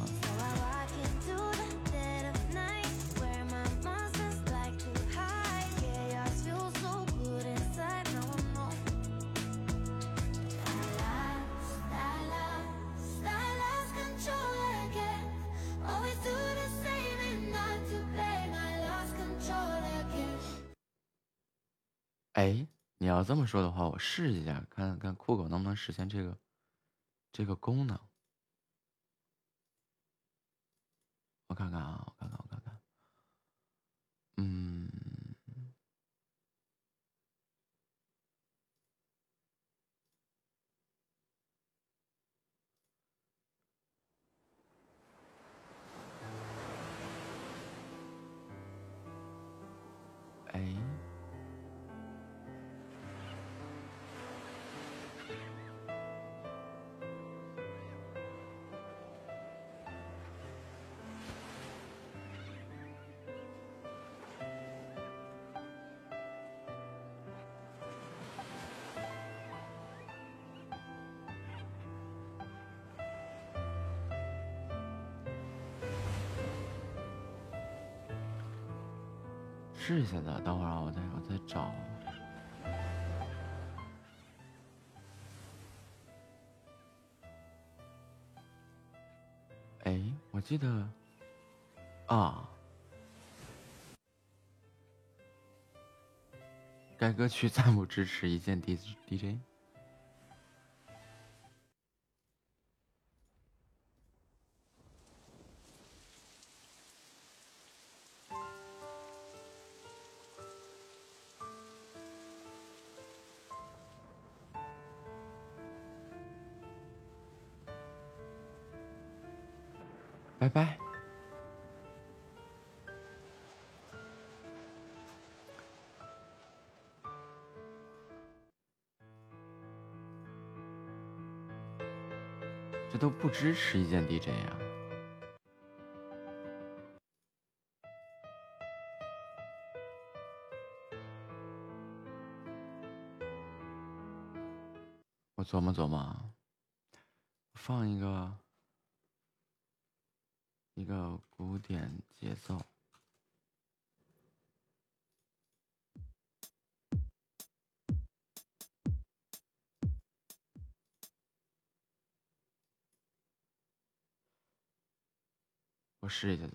说的话，我试一下，看看酷狗能不能实现这个这个功能。我看看啊，试一下的，等会儿啊，我再我再找。哎，我记得啊，该歌曲暂不支持一键 D DJ。不支持一键 DJ 呀！我琢磨琢磨，放一个。一个古典节奏，试一下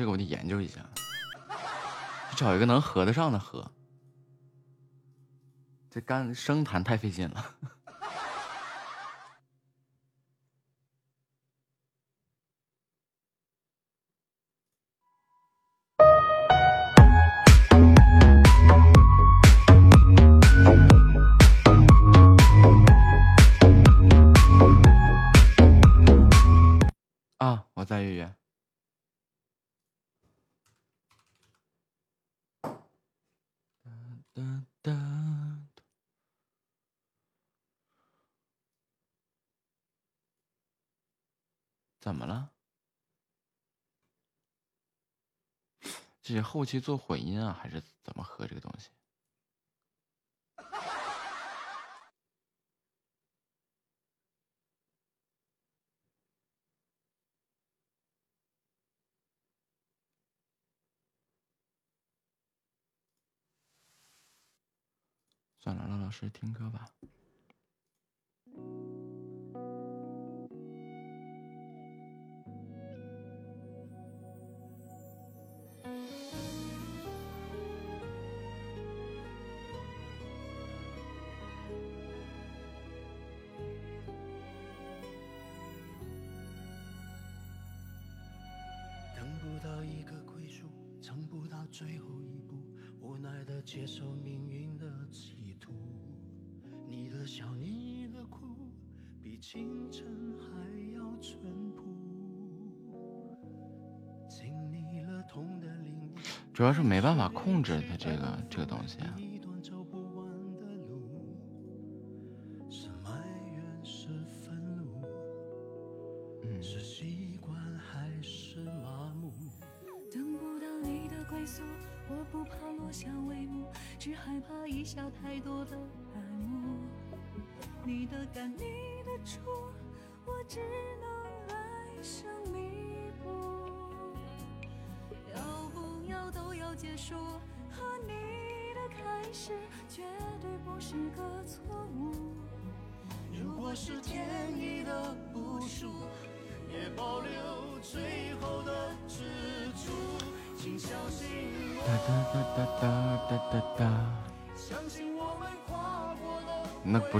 这个我得研究一下，找一个能合得上的合。这干生弹太费劲了。怎么了？这是后期做混音啊，还是怎么喝这个东西？算了，让老师听歌吧。撑不到最后一步，无奈的接受命运的企图。你的笑，你的哭，比清晨还要淳朴。经历了痛的领悟，主要是没办法控制它这个这个东西啊。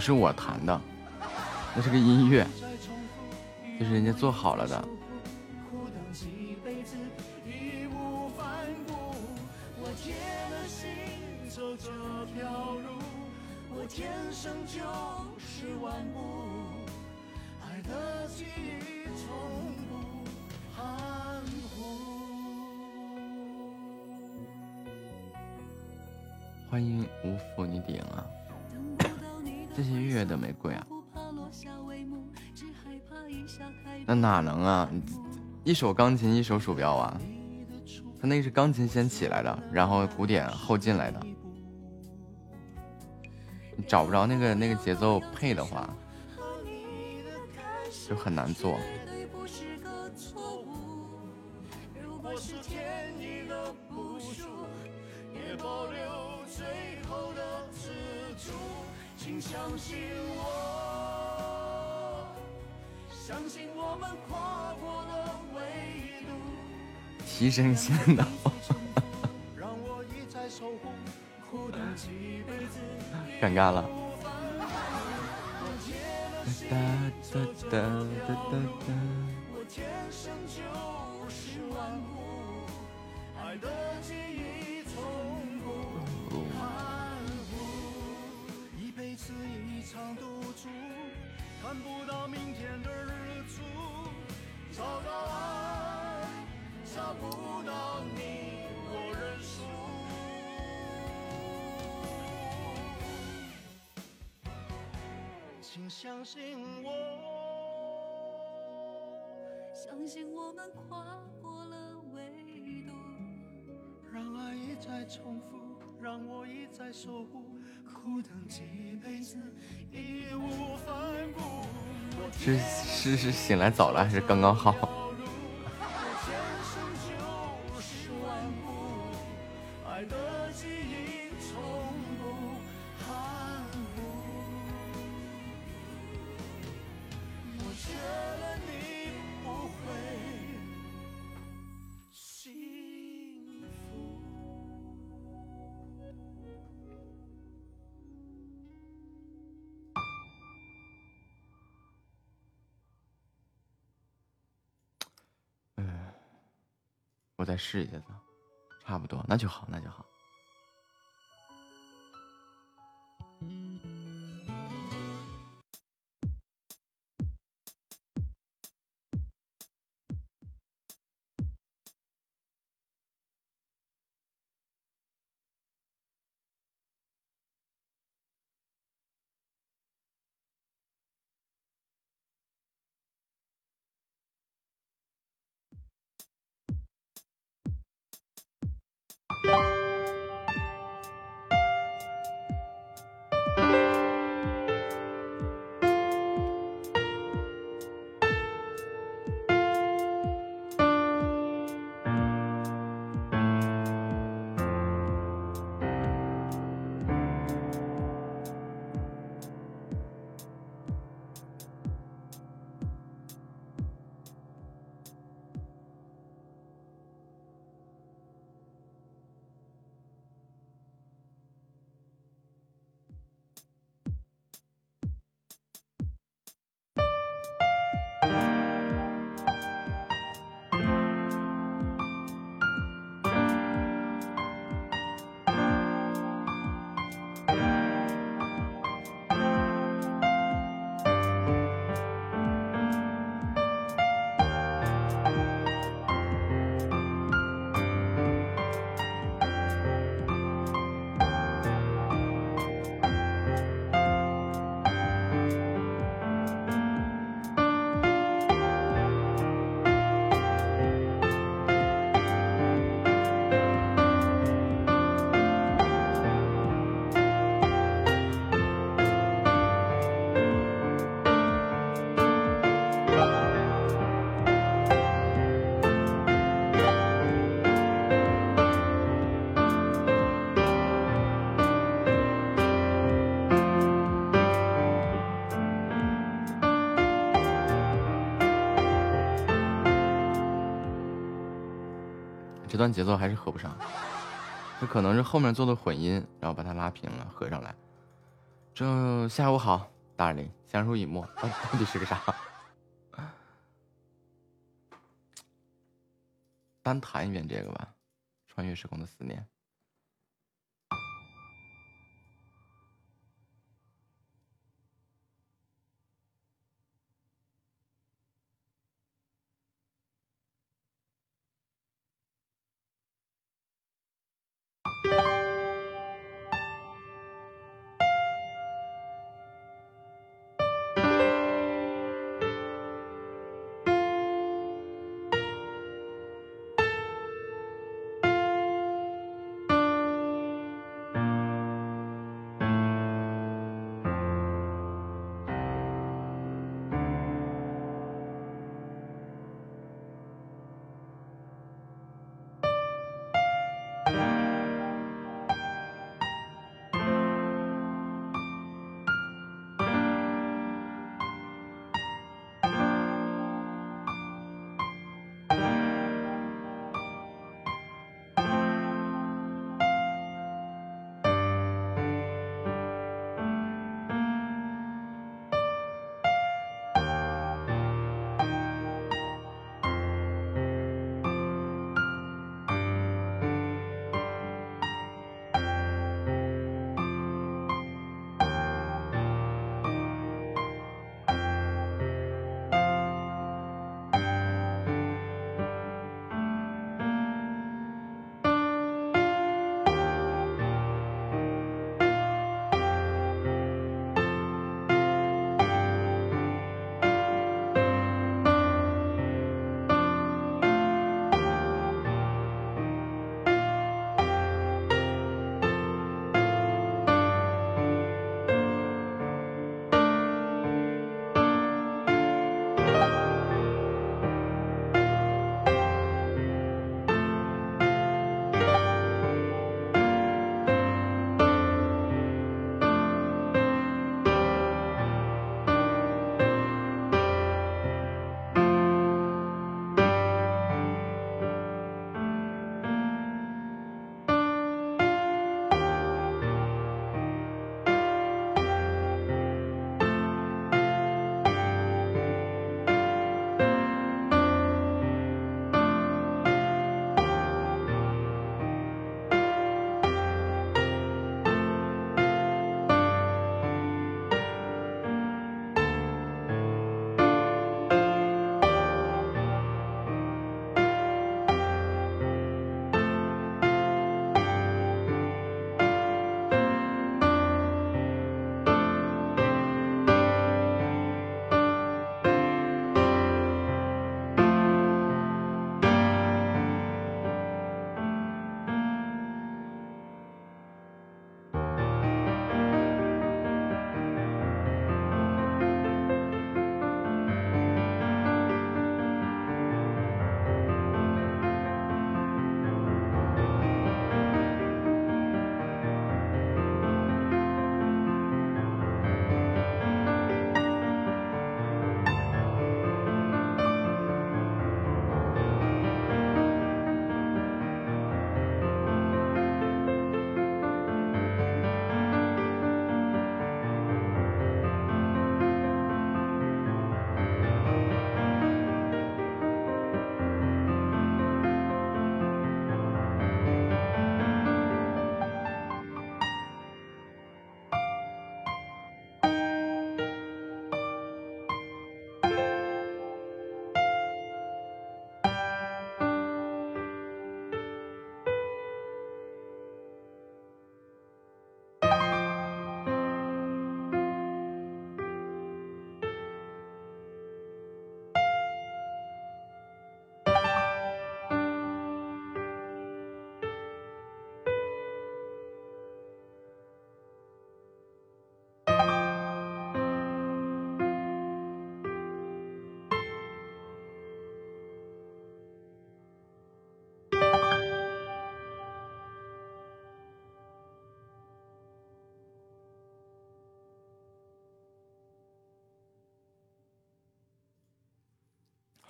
是我弹的，那是个音乐，就是人家做好了的。一手钢琴一手鼠标啊！他那个是钢琴先起来的，然后鼓点后进来的。你找不着那个那个节奏配的话，就很难做。提升线的，让我一再守护，苦等几辈子。尴尬了。相信我。相信我们跨过了维度。让爱一再重复，让我一再守护，苦等几辈子，义无反顾。是是是醒来早了还是刚刚好？试一下子，差不多，那就好，那就好。段节奏还是合不上，这可能是后面做的混音，然后把它拉平了，合上来。这下午好，大林，相濡以沫，到底是个啥？<laughs> 单弹一遍这个吧，穿越时空的思念。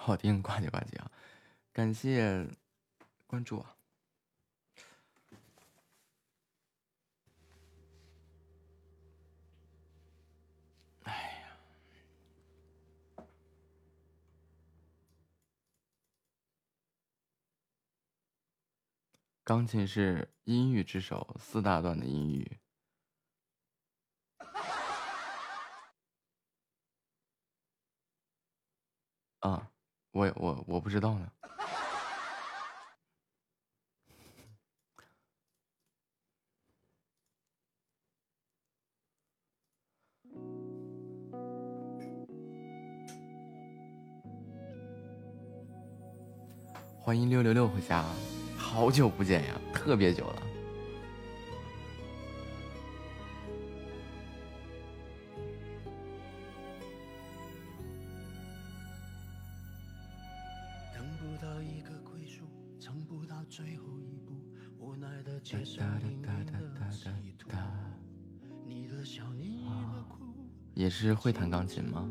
好听，呱唧呱唧啊！感谢关注啊！哎呀，钢琴是音域之首，四大段的音域。啊、我我我不知道呢。欢迎六六六回家好久不见呀特别久了。会弹钢琴吗？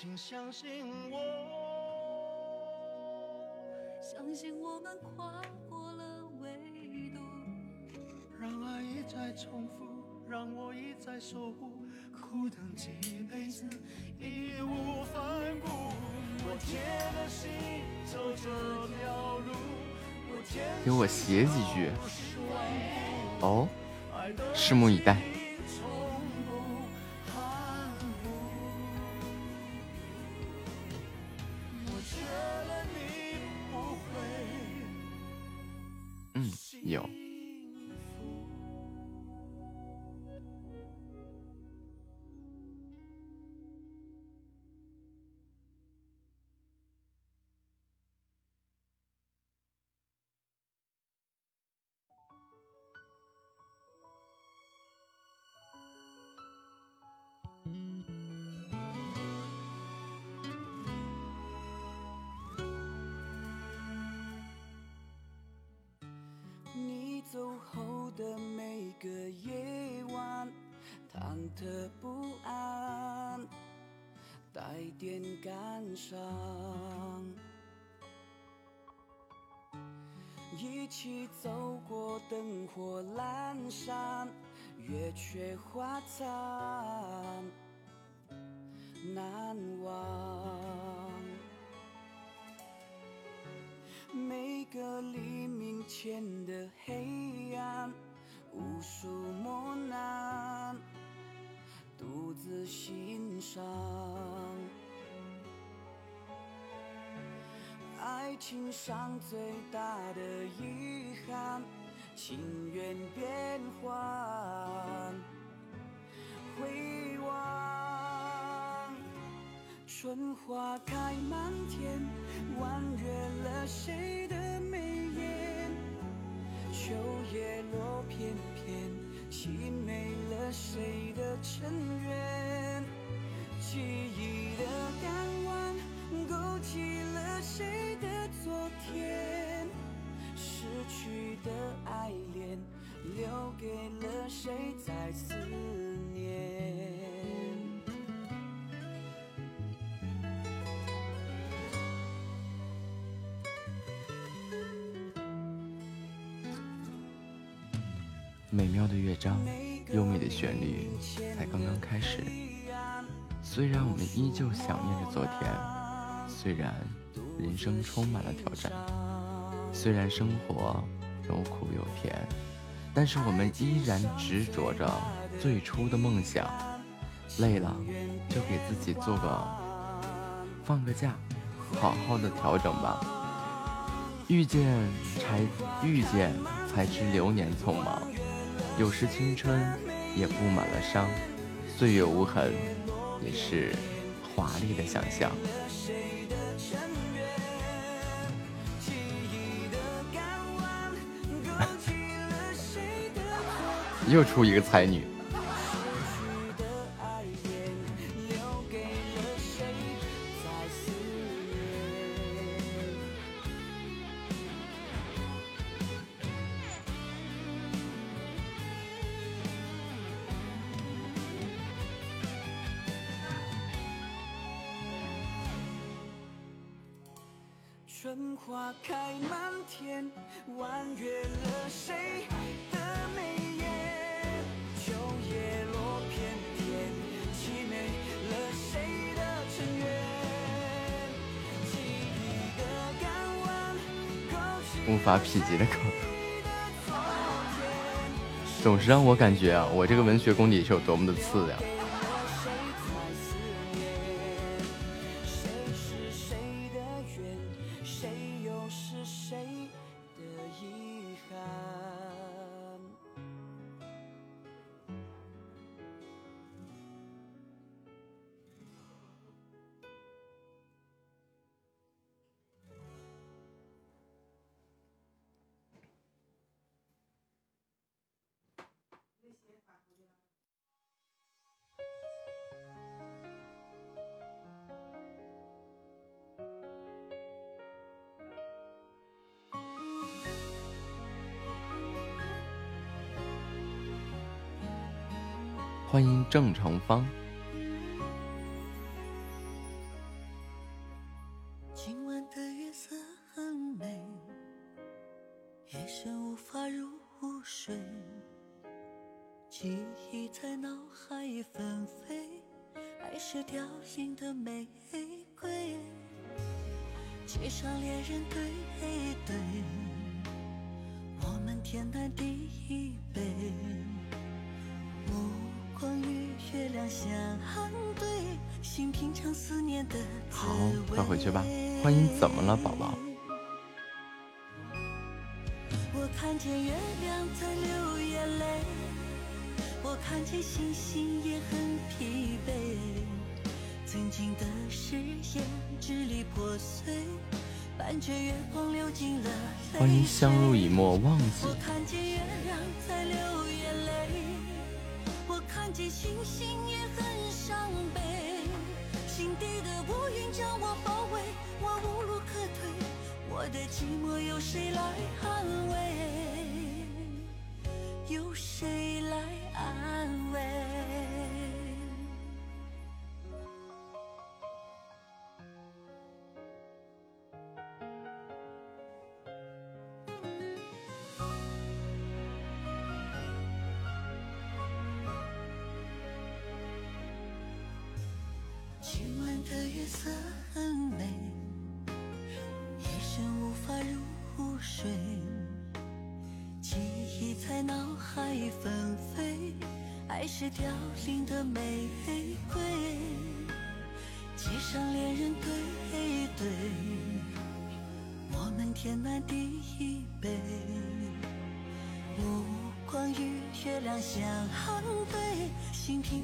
请相信我，相信我们跨过了维度，让爱一再重复，让我一再，苦等几辈子义无反顾。我铁了心走这条路，我我写几句，哦，拭目以待。的每个夜晚，忐忑不安，带点感伤。一起走过灯火阑珊，月缺花残，情上最大的遗憾，情缘变幻，回望。春花开满天，弯月了谁的眉眼？秋叶落片片，凄美了谁的尘缘？记忆的港湾，勾起了谁的昨天？失去的爱恋，留给了谁在思念？美妙的乐章，优美的旋律，才刚刚开始。虽然我们依旧想念着昨天，虽然人生充满了挑战，虽然生活有苦有甜，但是我们依然执着着最初的梦想。累了就给自己做个放个假，好好的调整吧。遇见才遇见才知流年匆忙，有时青春也布满了伤，岁月无痕。也是华丽的想象。又出一个才女。P 级的歌，总是让我感觉啊，我这个文学功底是有多么的次呀！郑成芳。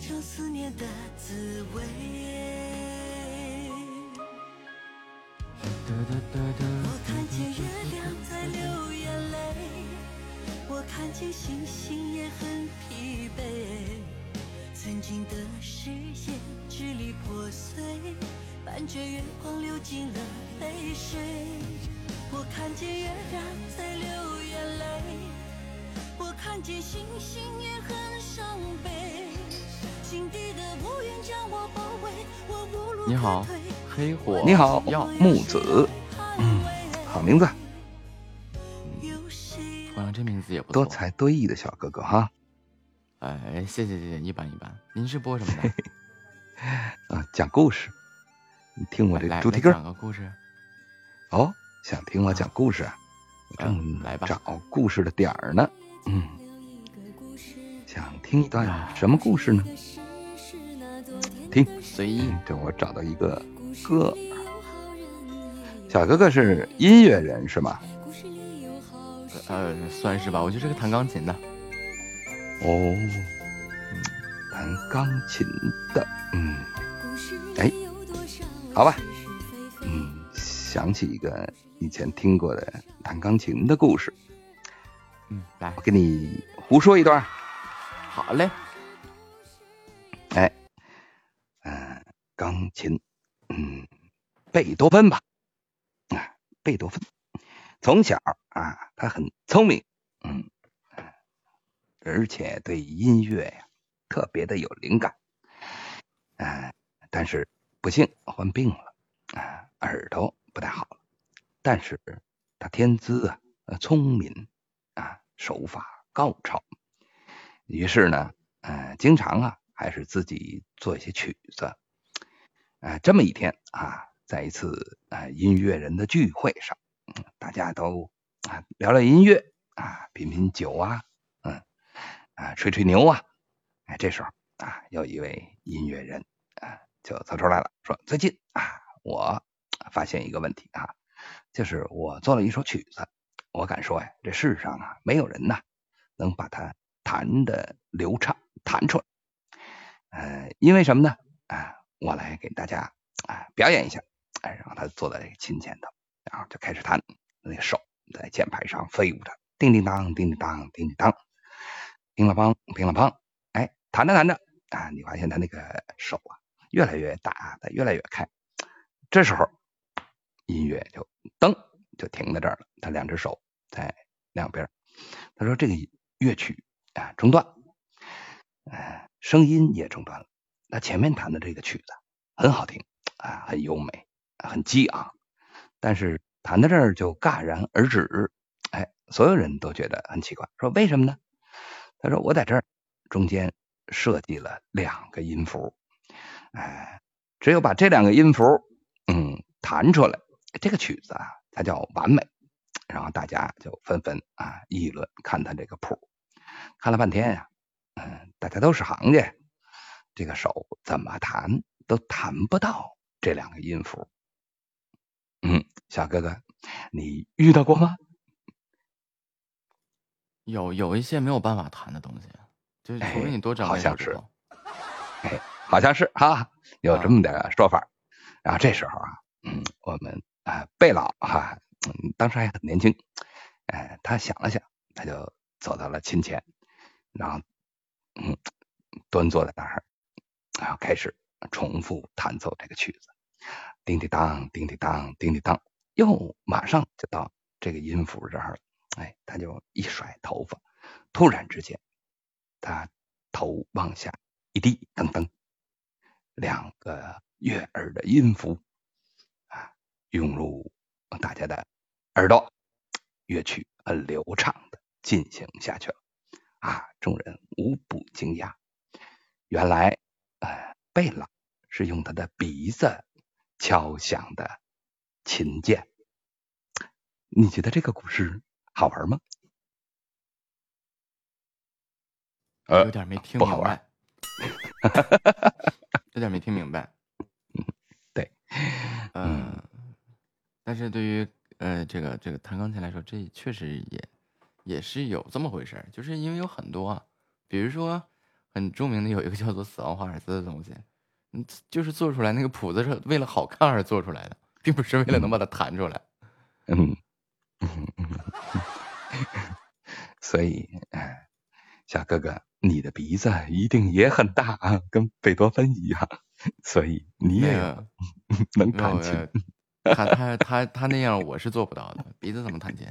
尝思念的滋味。我看见月亮在流眼泪，我看见星星也很疲惫。曾经的誓言支离破碎，伴着月光流进了泪水。我看见月亮在流眼泪，我看见星星也很伤悲。你好。，黑火，你好药，木子，嗯，好名字，好像这名字也不错。多才多艺的小哥哥哈。哎，谢谢谢谢，一般一般。您是播什么的？<laughs> 啊，讲故事，你听我这来主题歌讲个故事。哦。想听我讲故事啊？我正来吧找故事的点儿呢。嗯，想听一段什么故事呢？听，随意。等我找到一个歌。小哥哥是音乐人是吗？呃，算是吧，我就是个弹钢琴的。哦，嗯弹钢琴的，嗯，哎，好吧，嗯，想起一个以前听过的弹钢琴的故事，嗯，来，我给你胡说一段。好嘞。哎，嗯、钢琴，嗯，贝多芬吧，啊，贝多芬，从小啊，他很聪明，嗯，而且对音乐呀特别的有灵感，啊、但是不幸患病了，啊、耳朵不太好了，但是他天资啊，聪明啊，手法高超，于是呢，呃，经常啊，还是自己做一些曲子。呃，这么一天啊，在一次啊音乐人的聚会上，大家都啊聊聊音乐啊，品品酒啊，嗯啊吹吹牛啊。哎，这时候啊，有一位音乐人啊就走出来了，说：“最近啊，我发现一个问题啊，就是我做了一首曲子，我敢说呀，这世上啊，没有人呐能把它弹的流畅，弹出来。呃，因为什么呢？啊，我来给大家啊表演一下。哎，然后他坐在这个琴前头，然后就开始弹，那个手在键盘上飞舞着，叮叮当，叮叮当，叮叮当，乒了乓，乒了乓。哎，弹着弹着啊，你发现他那个手啊越来越大，它越来越开。这时候音乐就噔就停在这儿了，他两只手在两边。他说这个乐曲啊中断，呃，声音也中断了。那前面弹的这个曲子很好听啊，很优美，很激昂，但是弹到这儿就戛然而止。哎，所有人都觉得很奇怪，说为什么呢？他说我在这儿中间设计了两个音符，哎，只有把这两个音符嗯弹出来，这个曲子啊它叫完美。然后大家就纷纷啊议论，看他这个谱，看了半天呀、嗯，大家都是行家，这个手怎么弹都弹不到这两个音符。嗯，小哥哥，你遇到过吗？有有一些没有办法弹的东西，就是除非你多整好像是。哎，好像是哈，有这么点说法。然后这时候啊，嗯，我们啊贝老哈、嗯，当时还很年轻，哎，他想了想，他就走到了琴前，然后嗯，端坐在那儿，然后开始重复弹奏这个曲子，叮叮当，叮叮当，叮叮当，又马上就到这个音符这儿了，哎，他就一甩头发，突然之间，他头往下一低，噔噔，两个悦耳的音符啊涌入大家的耳朵，乐曲很流畅的进行下去了。啊！众人无不惊讶，原来呃贝拉是用他的鼻子敲响的琴键。你觉得这个故事好玩吗？呃，有点没听明白，<laughs> 有点没听明白。嗯，对，嗯，但是对于呃这个这个弹钢琴来说，这确实也也是有这么回事儿，就是因为有很多，比如说很著名的有一个叫做《死亡华尔兹》的东西，嗯，就是做出来那个谱子是为了好看而做出来的，并不是为了能把它弹出来。嗯。<laughs> 所以，小哥哥，你的鼻子一定也很大啊，跟贝多芬一样，所以你也能弹琴。他他他他那样，我是做不到的。鼻子怎么弹琴？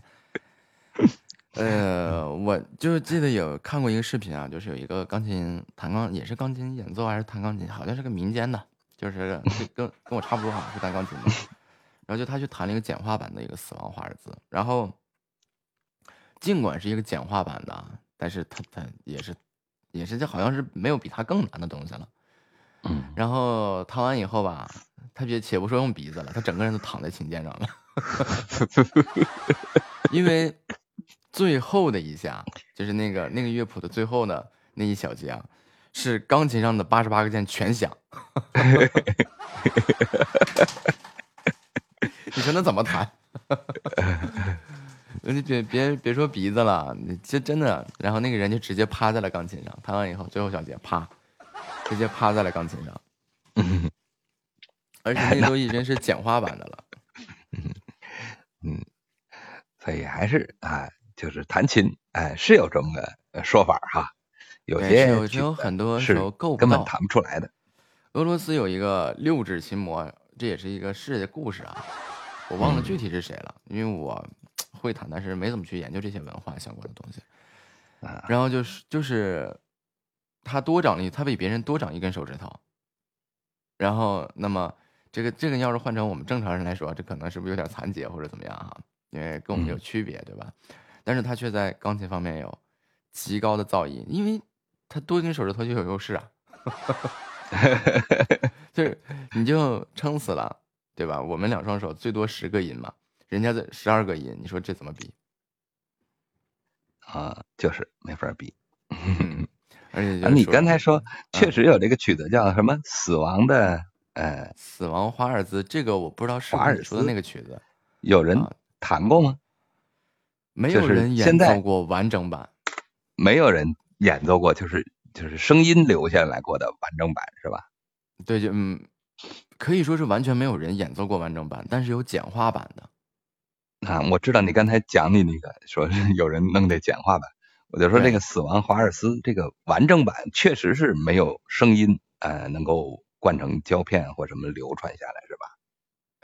<laughs> 呃，我就记得有看过一个视频啊，就是有一个钢琴弹钢，也是钢琴演奏还是弹钢琴，好像是个民间的，就是跟跟我差不多，好像是弹钢琴的。<laughs> 然后就他去弹了一个简化版的一个死亡华尔兹，然后尽管是一个简化版的，但是他他也是也是就好像是没有比他更难的东西了。嗯，然后弹完以后吧，他别且不说用鼻子了，他整个人都躺在琴键上了，<laughs> 因为最后的一下就是那个那个乐谱的最后的那一小节啊，是钢琴上的八十八个键全响。<laughs> 你说那怎么弹？<laughs> 你别别别说鼻子了，你这真的。然后那个人就直接趴在了钢琴上，弹完以后最后小节啪，直接趴在了钢琴上。嗯而且那都已经是简化版的了。嗯，所以还是啊，就是弹琴，哎，是有这么个说法哈。有些有有很多时候够根本弹不出来的。俄罗斯有一个六指琴魔，这也是一个世界故事啊。我忘了具体是谁了，因为我会弹，但是没怎么去研究这些文化相关的东西。然后就是就是他多长了一，他比别人多长一根手指头。然后那么这个这个要是换成我们正常人来说，这可能是不是有点残疾或者怎么样哈？因为跟我们有区别，对吧？但是他却在钢琴方面有极高的造诣，因为他多一根手指头就有优势啊。<laughs> 就是你就撑死了。对吧？我们两双手最多十个音嘛，人家的十二个音，你说这怎么比？啊，就是没法比。<laughs> 而且你刚才说确实有这个曲子叫什么《死亡的》呃，《死亡华尔兹》，这个我不知道是你说的那个曲子，有人弹过吗？没有人演奏过完整版，没有人演奏过，就是就是声音留下来过的完整版，是吧？对，就嗯。可以说是完全没有人演奏过完整版，但是有简化版的。啊，我知道你刚才讲你那个说是有人弄的简化版，我就说这个《死亡华尔兹》这个完整版确实是没有声音，呃，能够灌成胶片或什么流传下来，是吧？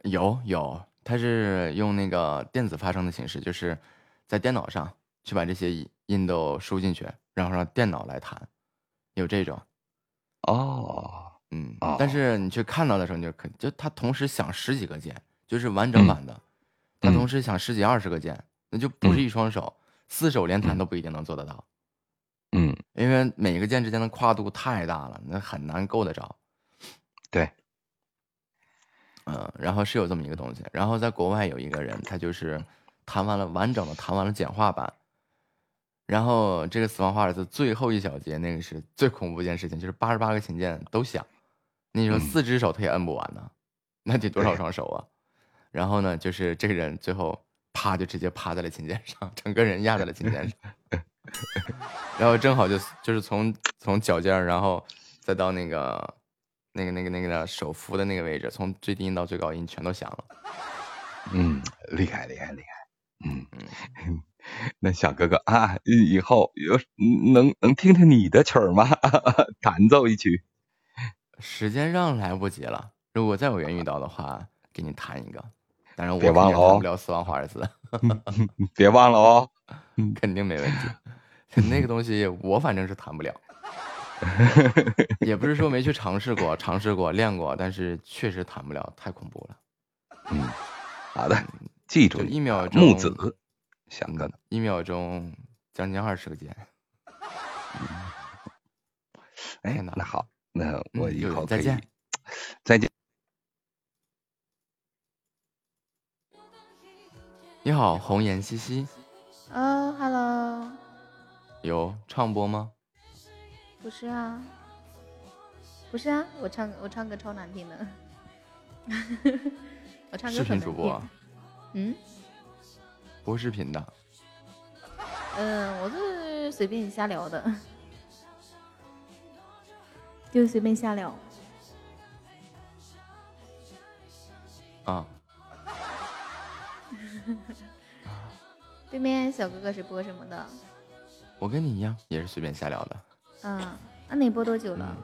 有有，它是用那个电子发声的形式，就是在电脑上去把这些音都输进去，然后让电脑来弹，有这种。哦。嗯，但是你去看到的时候，你就可就它同时响十几个键，就是完整版的，它同时响十几二十个键，那就不是一双手，四手连弹都不一定能做得到。嗯，因为每个键之间的跨度太大了，那很难够得着。对，嗯，然后是有这么一个东西，然后在国外有一个人，他就是弹完了完整的，弹完了简化版。然后这个死亡华尔兹最后一小节，那个是最恐怖一件事情，就是八十八个琴键都响。你说四只手他也摁不完呢，那得多少双手啊？然后呢，就是这个人最后啪就直接趴在了琴键上，整个人压在了琴键上，<laughs> 然后正好就就是从从脚尖然后再到那个那个那个那个手扶的那个位置，从最低音到最高音全都响了。嗯，厉害厉害厉害。嗯嗯，<laughs> 那小哥哥啊，以后有能能听听你的曲儿吗？<laughs> 弹奏一曲。时间上来不及了，如果再有缘遇到的话，给你弹一个。当然我别忘了哦，不了死亡华尔兹，<laughs> 别忘了哦，肯定没问题。那个东西我反正是弹不了，也不是说没去尝试过，尝试过练过，但是确实弹不了，太恐怖了。嗯，好的，记住一秒钟木子想个呢，一秒钟将近二十个键。哎，那好，那我以后再见，<tsk> 再见。你好，红颜兮兮。呃，Hello。有唱播吗？不是啊，不是啊，我唱我唱歌超难听的。<laughs> 我唱歌视频主播。嗯。播视频的。嗯，我是随便瞎聊的，<laughs> 就随便瞎聊。啊。对面小哥哥是播什么的？我跟你一样，也是随便瞎聊的。嗯，那你播多久了？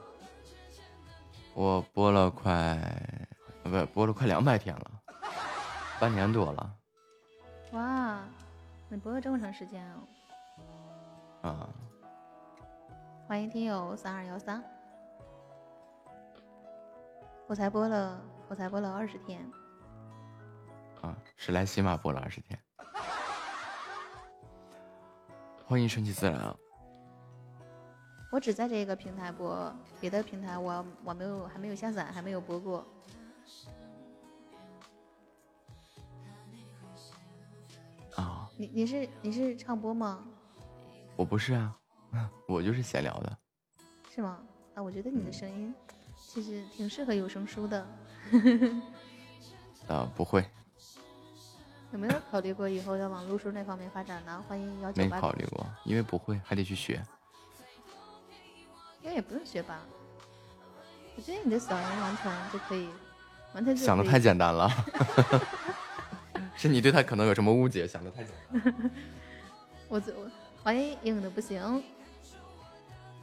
我播了快，不，播了快两百天了，半年多了。哇，你播了这么长时间哦！啊！欢迎听友三二幺三，我才播了，我才播了二十天。啊，是来喜马播了二十天。欢迎顺其自然啊！我只在这个平台播，别的平台我我没有还没有下载，还没有播过。你你是你是唱播吗？我不是啊，<laughs> 我就是闲聊的。是吗？啊，我觉得你的声音其实挺适合有声书的。<laughs> 啊，不会。有没有考虑过以后要往录书那方面发展呢？欢迎幺九八。没考虑过，因为不会，还得去学。应该也不用学吧？我觉得你的嗓音完全就可以，完全就想的太简单了。<laughs> <laughs> 是你对他可能有什么误解？想的太简单。<laughs> 我我欢迎硬的不行。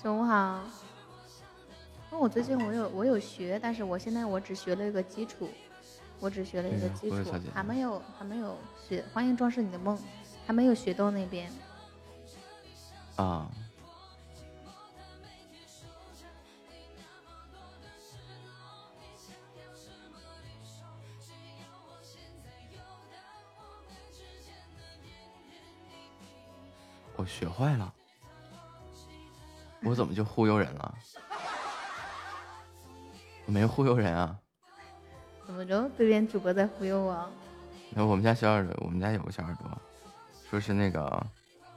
中午好。那我最近我有我有学，但是我现在我只学了一个基础。我只学了一个基础，还没有还没有学。欢迎装饰你的梦，还没有学到那边。啊。我学坏了，我怎么就忽悠人了？我没忽悠人啊。怎么着？对面主播在忽悠我？那我们家小耳朵，我们家有个小耳朵，说是那个，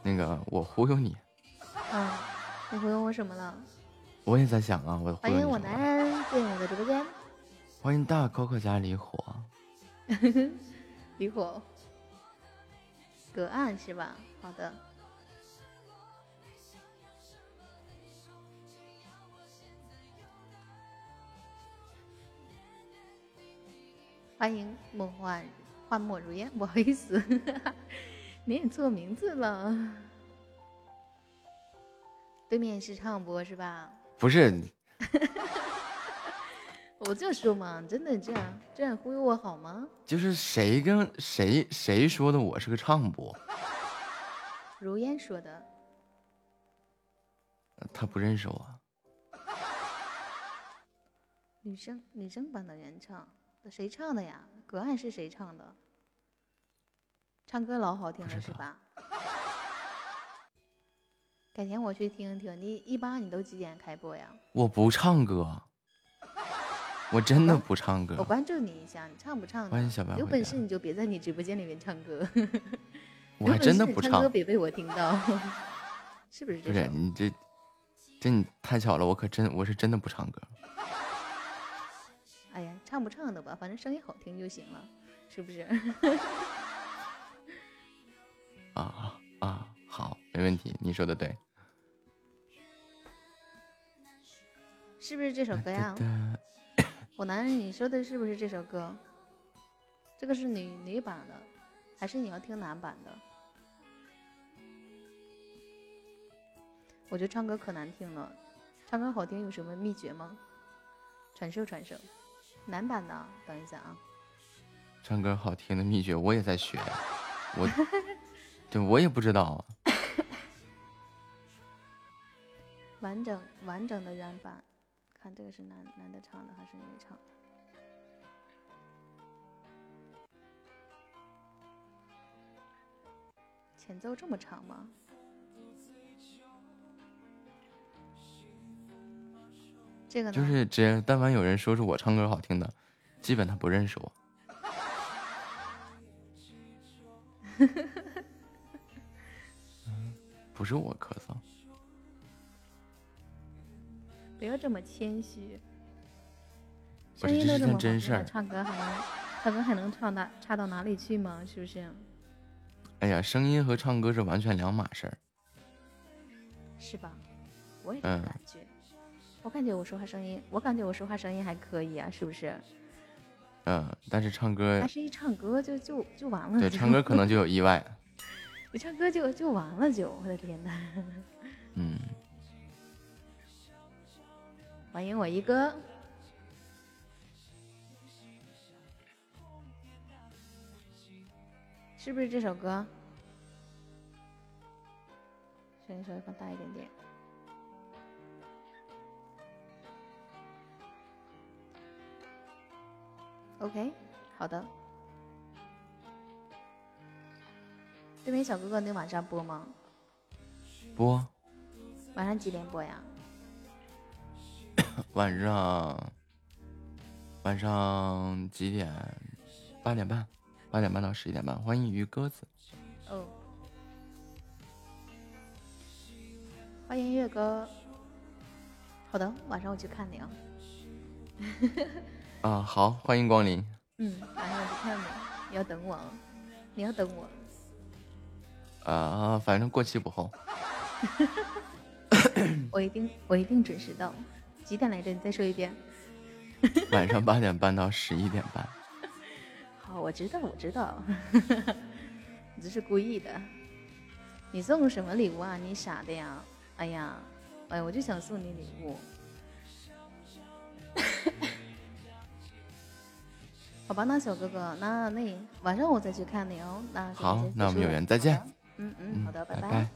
那个我忽悠你。啊，你忽悠我什么了？我也在想啊，我欢迎我男人进我的直播间。欢迎大 Coco 家离火。<laughs> 离火。隔岸是吧？好的。欢迎梦幻幻墨如烟，<laughs> 不好意思，念错名字了。对面是唱播是吧？不是。<laughs> 我就说嘛，真的这样这样忽悠我好吗？就是谁跟谁谁说的我是个唱播？如烟说的。他不认识我。女生女生版的原唱。谁唱的呀？隔岸是谁唱的？唱歌老好听了是吧？改天我去听听。你一般你都几点开播呀？我不唱歌，我真的不唱歌。我关注你一下，你唱不唱？欢迎小白。有本事你就别在你直播间里面唱歌。<laughs> 我还真的不唱歌，别被我听到。<laughs> 是不是？不是你这，这你太巧了，我可真我是真的不唱歌。唱不唱的吧，反正声音好听就行了，是不是？<laughs> 啊啊，好，没问题，你说的对。是不是这首歌呀？<coughs> 我男人，你说的是不是这首歌？这个是女女版的，还是你要听男版的？我觉得唱歌可难听了，唱歌好听有什么秘诀吗？传授传授。男版的，等一下啊！唱歌好听的秘诀我也在学，我，对，我也不知道。<laughs> 完整完整的原版，看这个是男男的唱的还是女唱的？前奏这么长吗？这个呢？就是只要但凡有人说是我唱歌好听的，基本他不认识我。<laughs> 不是我咳嗽，不要这么谦虚。不是这是声音都这么好听了，件真事儿。唱歌还能唱歌还能唱到差到哪里去吗？是不是？哎呀，声音和唱歌是完全两码事儿。是吧？我也感觉。我感觉我说话声音，我感觉我说话声音还可以啊，是不是？嗯，但是唱歌但，是一唱歌就就就完了。对，唱歌可能就有意外。<laughs> 一唱歌就就完了就，我的天呐！<laughs> 嗯，欢迎我一哥。是不是这首歌？声音稍微放大一点点。OK，好的。对面小哥哥，你晚上播吗？播晚上几点播呀？<coughs> 晚上晚上几点？八点半，八点半到十一点半。欢迎鱼鸽子。哦，欢迎月哥。好的，晚上我去看你啊。啊，好，欢迎光临。嗯，晚上我去看你，你要等我啊，你要等我。啊，反正过期不候。<laughs> 我一定，我一定准时到。几点来着？你再说一遍。<laughs> 晚上八点半到十一点半。<laughs> 好，我知道，我知道，你这是故意的。你送什么礼物啊？你傻的呀！哎呀，哎，我就想送你礼物。好吧，那小哥哥，那那晚上我再去看你哦。那好，那我们有缘再见。嗯嗯，好的，拜拜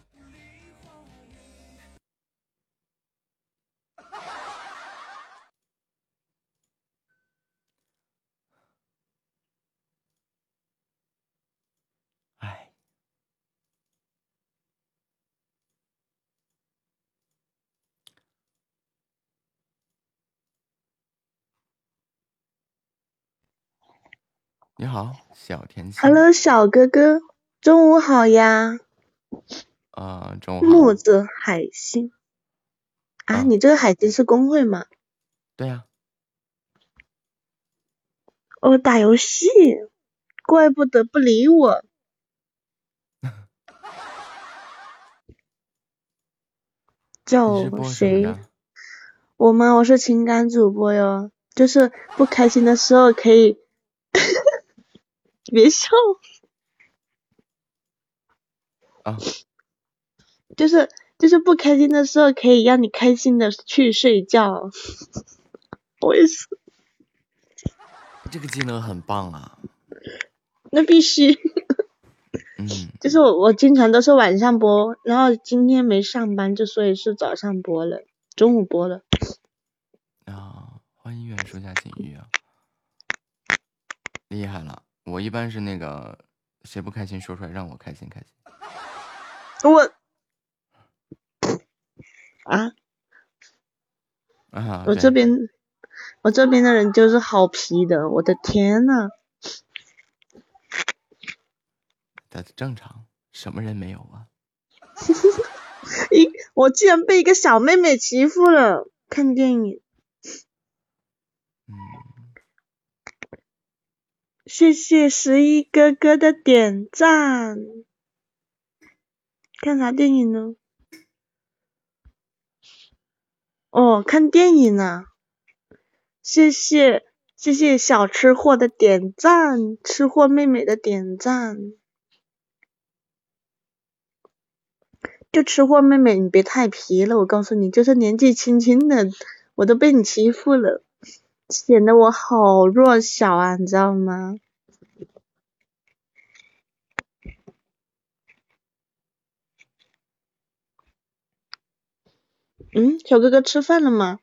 你好，小甜心。Hello，小哥哥，中午好呀！啊，中午好。木子海星啊，你这个海星是公会吗？对呀、哦，打游戏，怪不得不理我。叫谁？？我吗？我是情感主播哟，就是不开心的时候可以，别笑，啊，就是就是不开心的时候可以让你开心的去睡觉。<laughs> 我也是，这个技能很棒啊。那必须。嗯，就是我我经常都是晚上播，然后今天没上班，就所以是早上播了，中午播了。啊，欢迎远树下锦玉啊，厉害了！我一般是那个谁不开心说出来，让我开心开心。我 <laughs> 啊，啊，我这边我这边的人就是好皮的，我的天呐！这正常，什么人没有啊？<laughs> 一我竟然被一个小妹妹欺负了，看电影。嗯谢谢十一哥哥的点赞。看啥电影呢？哦，看电影呢。谢谢谢谢小吃货的点赞，吃货妹妹的点赞。就吃货妹妹，你别太皮了，我告诉你，就是年纪轻轻的，我都被你欺负了，显得我好弱小啊，你知道吗？嗯，小哥哥吃饭了吗？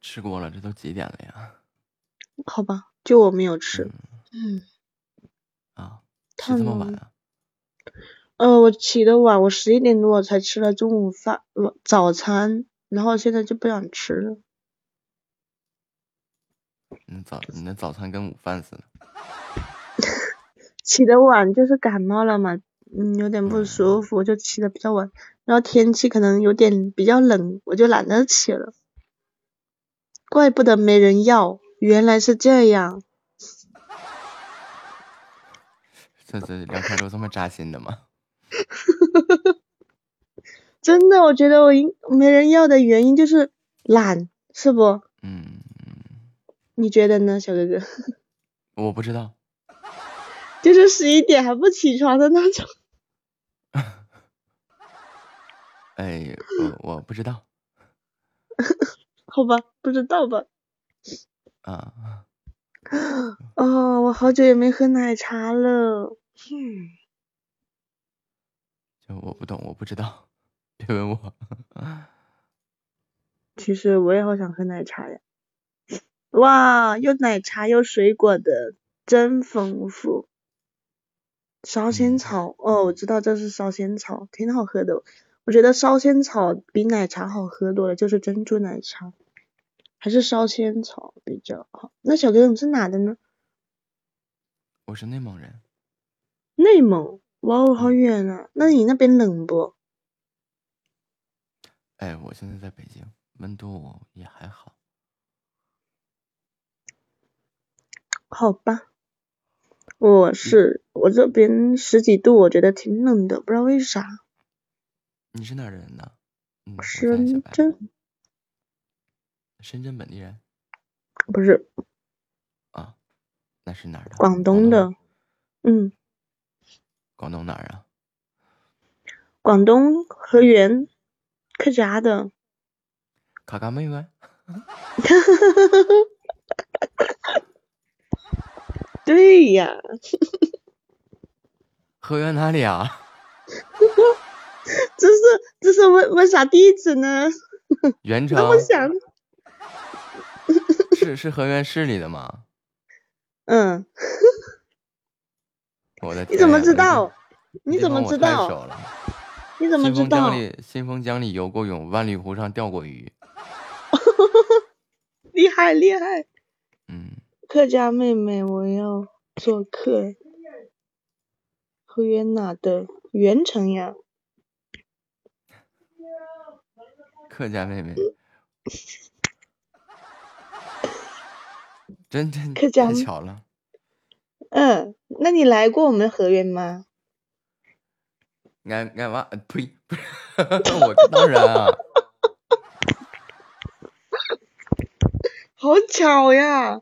吃过了，这都几点了呀？好吧，就我没有吃。嗯。啊，起这么晚啊？呃，我起的晚，我十一点多才吃了中午饭，早餐，然后现在就不想吃了。你早，你的早餐跟午饭似的。起的晚就是感冒了嘛，嗯，有点不舒服，就起的比较晚。然后天气可能有点比较冷，我就懒得起了。怪不得没人要，原来是这样。这这聊天都这么扎心的吗？<laughs> 真的，我觉得我应没人要的原因就是懒，是不？嗯。你觉得呢，小哥哥？我不知道。<laughs> 就是十一点还不起床的那种。<laughs> 哎，我我不知道。<laughs> 好吧，不知道吧。啊。<gasps> 哦，我好久也没喝奶茶了。嗯。就我不懂，我不知道，别问我。其实我也好想喝奶茶呀。哇，有奶茶有水果的，真丰富。烧仙草，哦，我知道这是烧仙草，挺好喝的。我觉得烧仙草比奶茶好喝多了，就是珍珠奶茶，还是烧仙草比较好。那小哥哥你是哪的呢？我是内蒙人。内蒙，哇哦，好远啊！那你那边冷不？哎，我现在在北京，温度也还好。好吧，我是我这边十几度，我觉得挺冷的，不知道为啥。你是哪人呢？深圳。深圳本地人？不是。啊，那是哪儿的？广东的。嗯。广东哪儿啊？广东河源，客家的。卡卡妹妹。<laughs> 对呀，<laughs> 河源哪里啊？<laughs> 这是这是问问啥地址呢？原城。这么想？是是河源市里的吗？嗯。<laughs> 我的天你怎么知道？你怎么知道？你怎么知道？新丰江里新丰江里游过泳，万里湖上钓过鱼。厉害厉害。嗯。客家妹妹，我要做客。河源哪的？源城呀。客家妹妹，真真太巧了。嗯，那你来过我们河源吗？俺俺娃呸！<laughs> 我当然啊。<laughs> 好巧呀！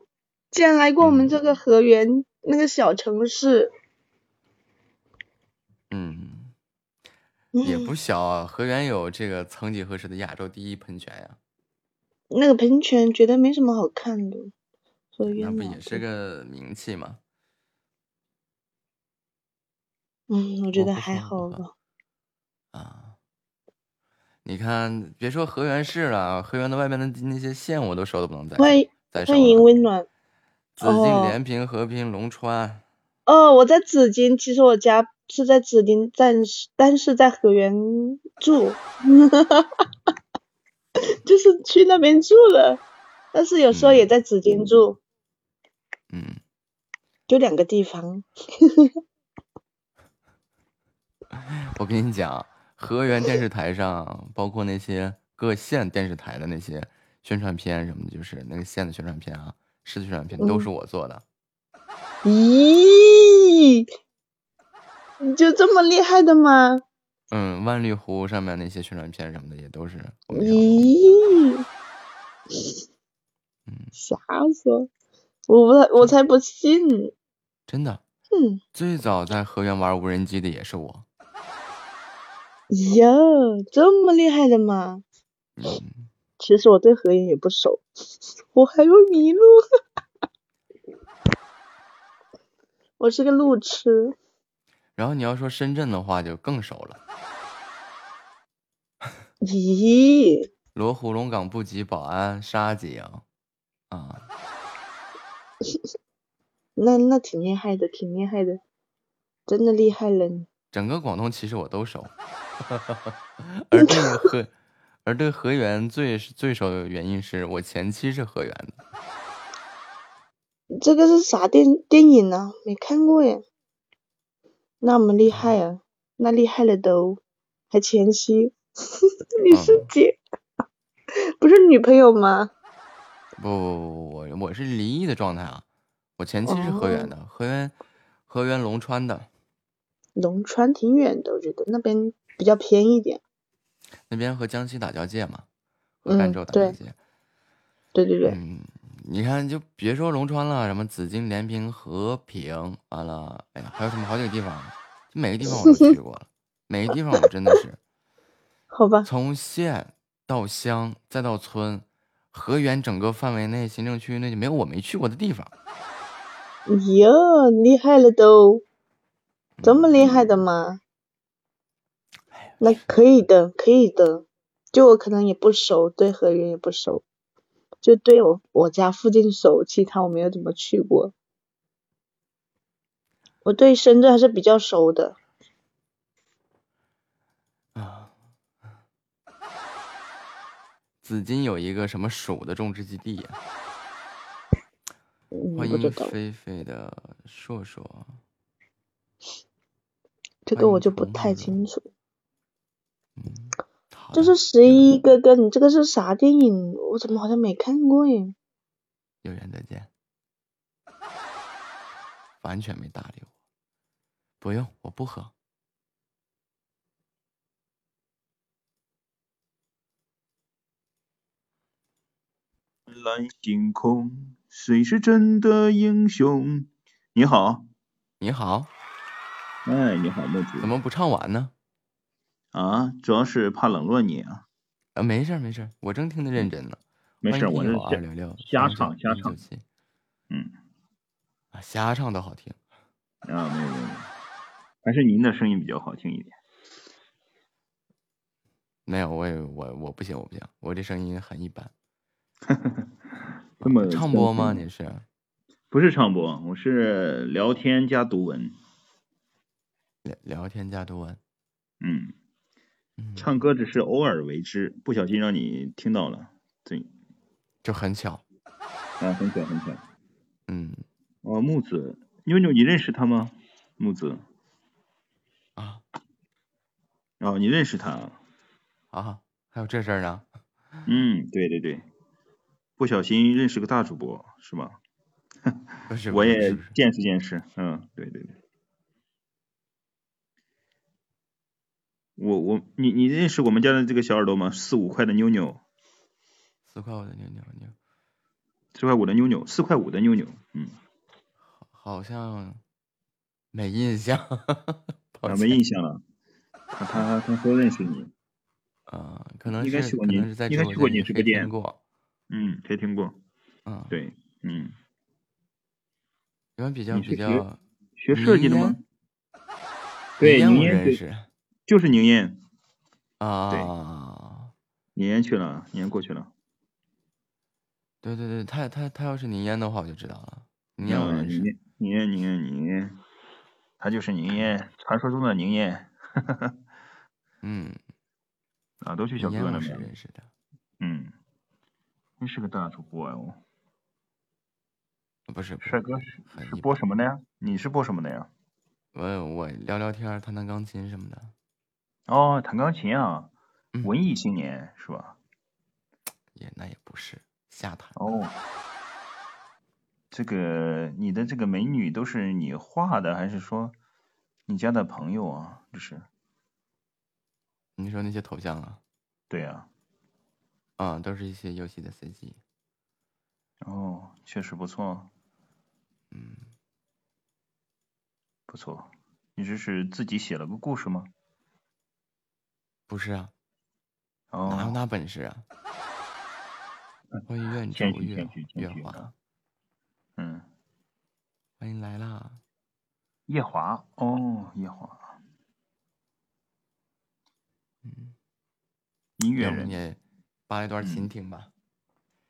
竟然来过我们这个河源那个小城市，嗯，也不小啊。河源有这个曾几何时的亚洲第一喷泉呀。那个喷泉觉得没什么好看的，河源那不也是个名气吗？嗯，我觉得还好吧。啊，你看，别说河源市了，河源的外面的那些县我都熟的不能再再欢迎温暖。紫金、连平、和平、龙川。哦，我在紫金，其实我家是在紫金，暂时，但是在河源住，<laughs> 就是去那边住了，但是有时候也在紫金住。嗯。就两个地方。<laughs> 我跟你讲，河源电视台上，包括那些各县电视台的那些宣传片什么的，就是那个县的宣传片啊。市的宣传片都是我做的。咦，你就这么厉害的吗？嗯，万绿湖上面那些宣传片什么的也都是。咦，嗯，<laughs> 瞎说，我不，我才不信。真的。嗯。最早在河源玩无人机的也是我。哟，这么厉害的吗？嗯。其实我对合影也不熟，我还会迷路，<laughs> 我是个路痴。然后你要说深圳的话，就更熟了。咦，罗湖龙岗布吉保安沙井啊，那那挺厉害的，挺厉害的，真的厉害了你。整个广东其实我都熟，<laughs> 而这个河，而对河源最最熟的原因是我前妻是河源的。这个是啥电电影呢？没看过耶。那么厉害啊，那厉害了都，还前妻，<laughs> 你是姐，不是女朋友吗？不不不，我我是离异的状态啊，我前妻是河源的，河源河源龙川的。龙川挺远的，我觉得那边比较偏一点。那边和江西打交界嘛，和赣州打交界。对对对。嗯，你看，就别说龙川了，什么紫金、连平、和平，完了，哎呀，还有什么好几个地方，就每个地方我都去过了，每个地方我真的是。<laughs> 好吧。从县到乡再到村，河源整个范围内行政区域内就没有我没去过的地方。哟，厉害了都。这么厉害的吗？那可以的，可以的。就我可能也不熟，对河源也不熟，就对我我家附近熟，其他我没有怎么去过。我对深圳还是比较熟的。啊，紫金有一个什么鼠的种植基地呀？欢迎菲菲的硕硕。这个我就不太清楚。这是十一哥哥，你这个是啥电影？我怎么好像没看过耶？有缘再见。<laughs> 完全没搭理我。不用，我不喝。蓝星空，谁是真的英雄？你好，你好。哎，你好，木子，怎么不唱完呢？啊，主要是怕冷落你啊。啊，没事没事，我正听得认真呢。没事，我是二六六瞎唱瞎唱。嗯，啊，瞎唱都好听。啊，没有没有，还是您的声音比较好听一点。没有，我也我我不行我不行，我这声音很一般。<laughs> 这么唱播吗？你是？不是唱播，我是聊天加读文。聊聊天加读文，嗯，唱歌只是偶尔为之，不小心让你听到了，对，就很巧，啊，很巧很巧，嗯，哦，木子，妞妞，你认识他吗？木子，啊，哦，你认识他，啊，还有这事儿呢？嗯，对对对，不小心认识个大主播是吗？我也见识见识，嗯，对对对。我我你你认识我们家的这个小耳朵吗？四五块的妞妞，四块五的妞妞妞，四块五的妞妞，四块五的妞妞，嗯，好像没印象，啊，没印象了。他他他说认识你，啊，可能应该去过你，应该去过你直播间过，嗯，谁听过？嗯，对，嗯，你们比较比较学设计的吗？对，你认识。就是宁燕啊，对，宁燕去了，宁燕过去了。对对对，他他他要是宁燕的话，我就知道了。宁燕我认识。宁燕宁燕宁燕，他就是宁燕，传说中的宁燕。嗯，<laughs> 啊，都去小哥那边认识的。嗯，真是个大主播哦。不是，帅哥是是播什么的呀？你是播什么的呀？我我聊聊天，弹弹钢琴什么的。哦，弹钢琴啊，文艺青年是吧？也那也不是瞎弹。哦，这个你的这个美女都是你画的，还是说你家的朋友啊？就是？你说那些头像啊？对呀。啊，都是一些游戏的 CG。哦，确实不错。嗯，不错。你这是自己写了个故事吗？不是啊，哪有那本事啊？欢迎愿主月月华，嗯，欢迎来啦，夜华哦，夜华，嗯，音乐人，你扒一段琴听吧。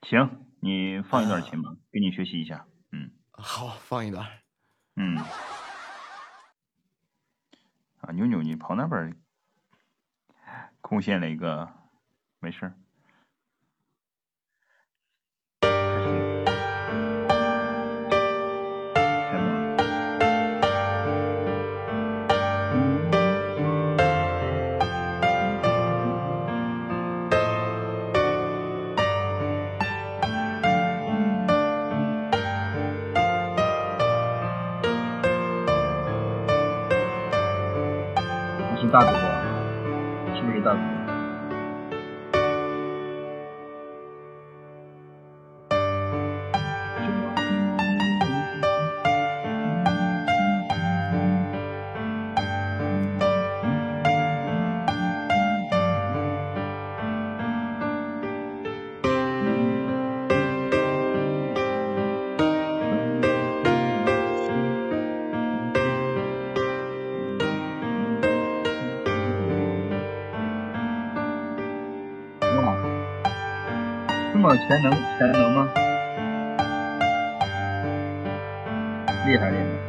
行，你放一段琴吧，给你学习一下。嗯，好，放一段。嗯。啊，妞妞，你跑那边贡献了一个，没事儿。大主播，是全能，全能吗？厉害厉害！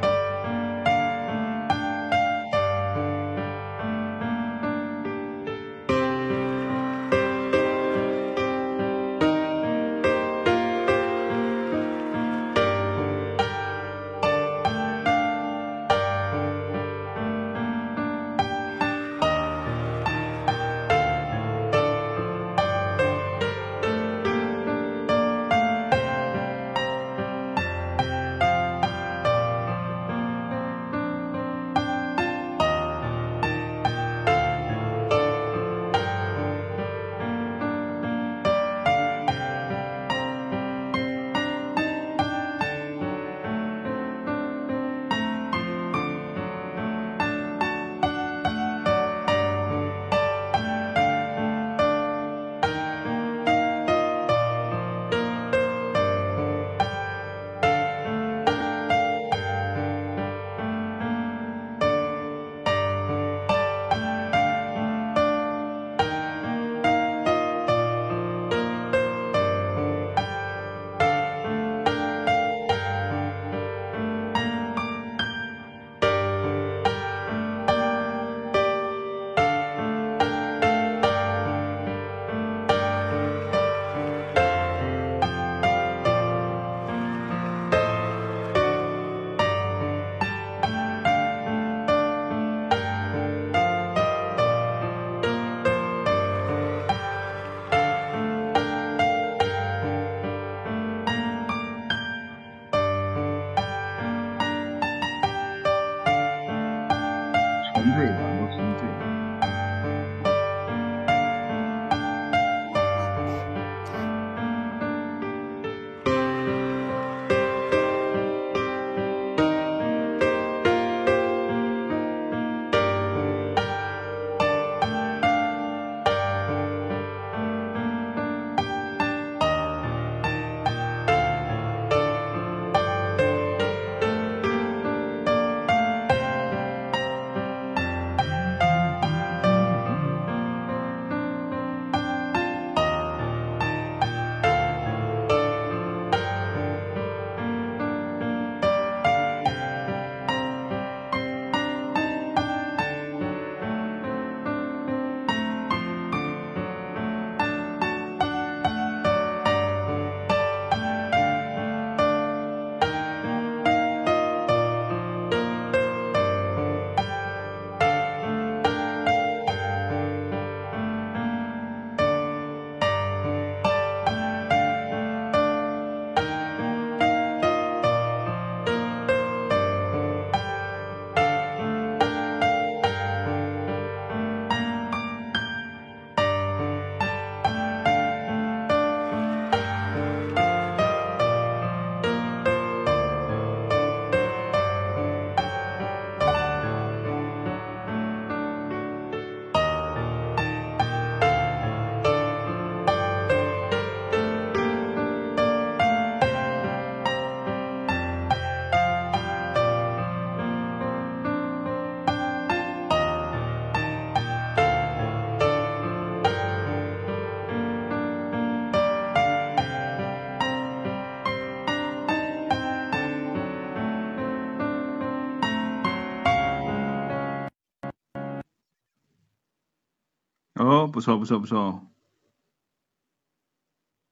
不错不错不错，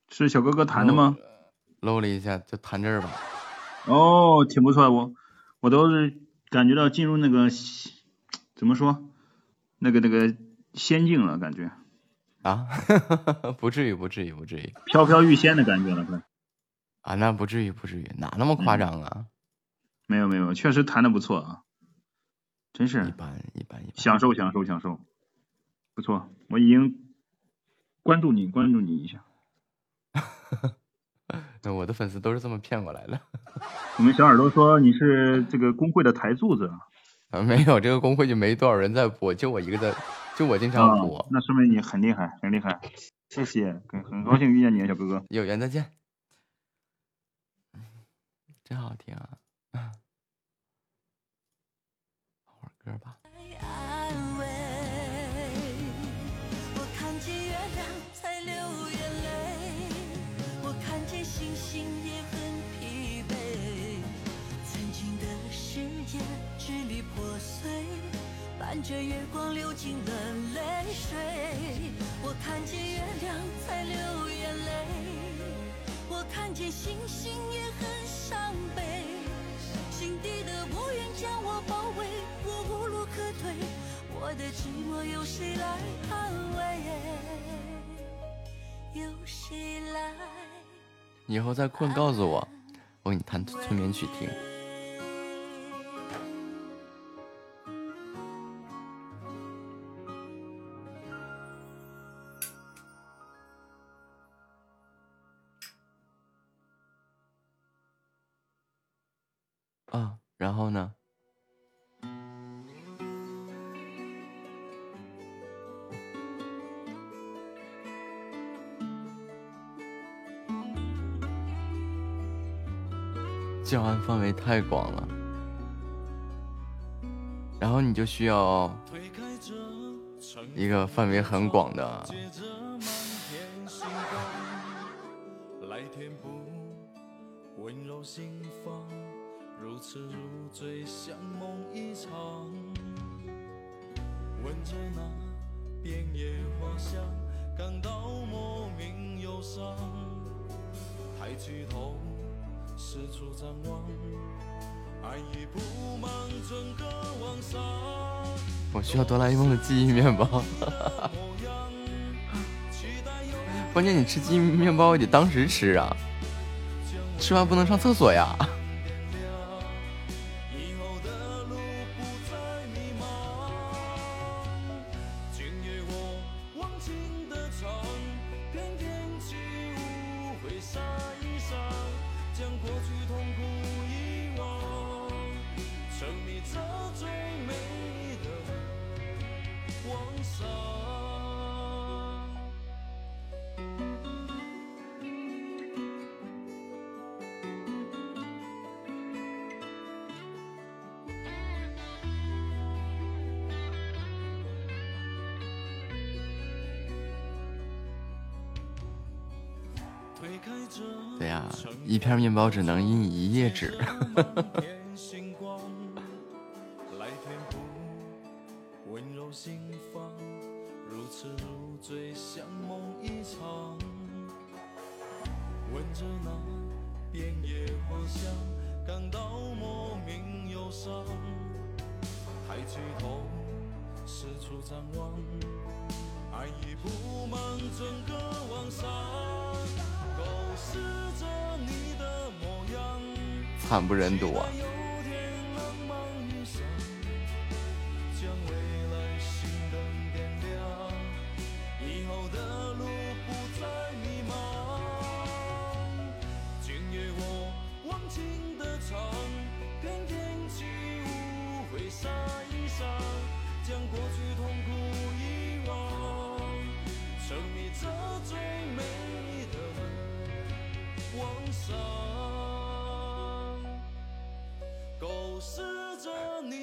是小哥哥弹的吗？搂了一下，就弹这儿吧。哦，挺不错，我我都是感觉到进入那个怎么说，那个那个仙境了，感觉。啊，<laughs> 不至于不至于不至于，飘飘欲仙的感觉了，快。啊，那不至于不至于，哪那么夸张啊？没有没有，确实弹的不错啊，真是。一般一般一般，享受享受享受，不错，我已经关注你关注你一下。<laughs> 那我的粉丝都是这么骗过来的。我们小耳朵说你是这个工会的台柱子啊，没有这个工会就没多少人在播，就我一个在，就我经常播，那说明你很厉害很厉害，谢谢，很很高兴遇见你，小哥哥，有缘再见。真好听啊！放会儿歌吧。着月光流进了泪水。我看见月亮在流眼泪，我看见星星也很。伤悲，心底的乌云将我包围，我无路可退，我的寂寞有谁来安慰？有谁来？以后再困告诉我，我给你弹催眠曲听。啊，然后呢？教案范围太广了，然后你就需要一个范围很广的。如 <laughs> 痴如醉，像梦一场。闻着那边野花香，感到莫名忧伤。抬起头，四处张望，爱已布满整个晚上。我需要哆啦 A 梦的记忆面包。关键你吃记忆面包也得当时吃啊，吃完不能上厕所呀。面包只能印一页纸。<laughs>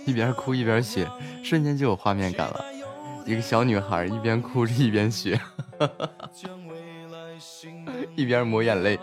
一边哭一边写，瞬间就有画面感了。一个小女孩一边哭着一边学，<laughs> 一边抹眼泪。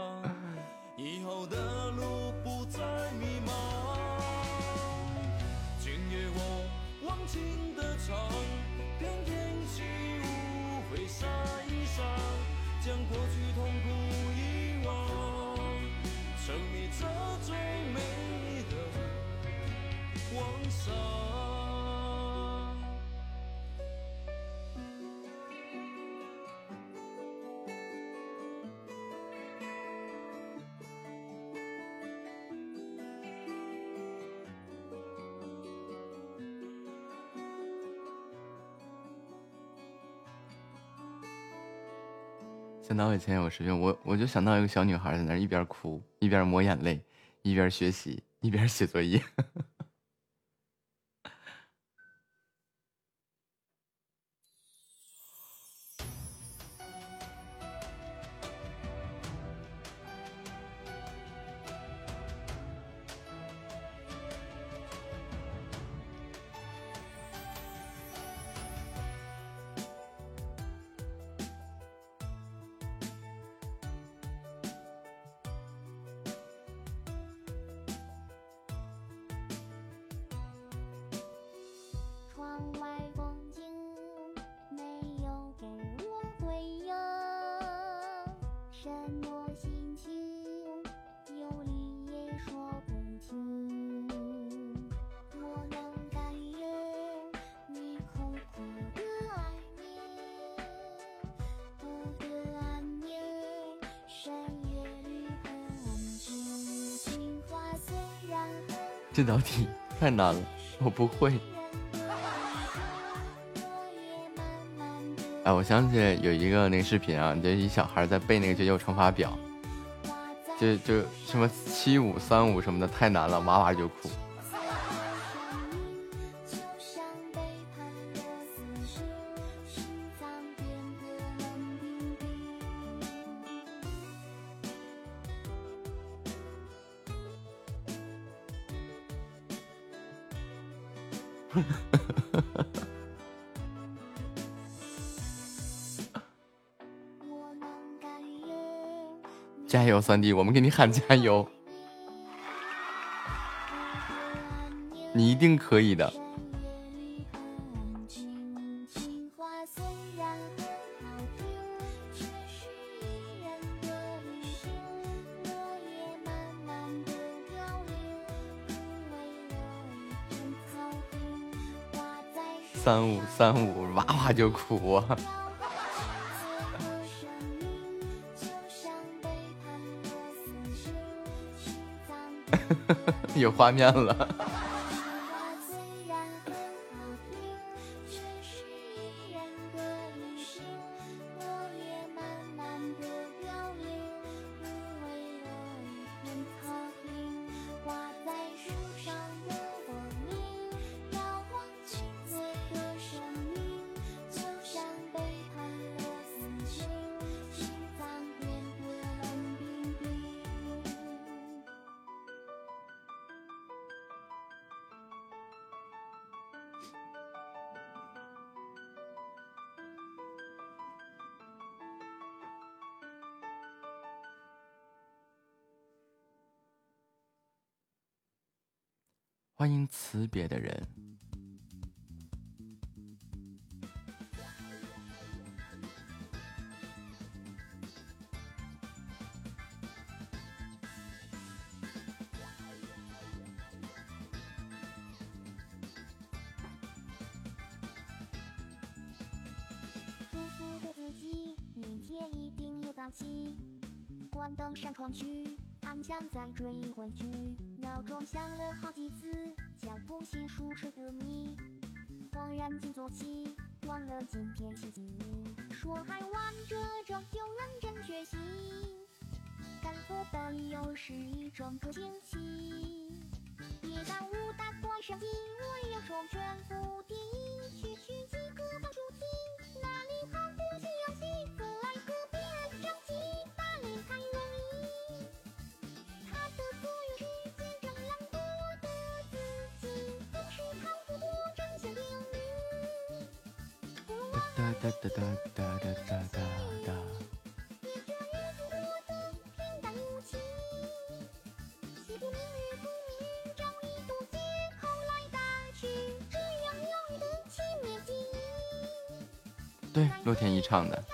前有视频，我我就想到一个小女孩在那一边哭一边抹眼泪，一边学习一边写作业。难了，我不会。哎，我想起有一个那个视频啊，就一小孩在背那个九九乘法表，就就什么七五三五什么的，太难了，哇哇就哭。三弟，我们给你喊加油，你一定可以的。三五三五，哇哇就哭。呵呵呵有画面了。对洛天依唱的。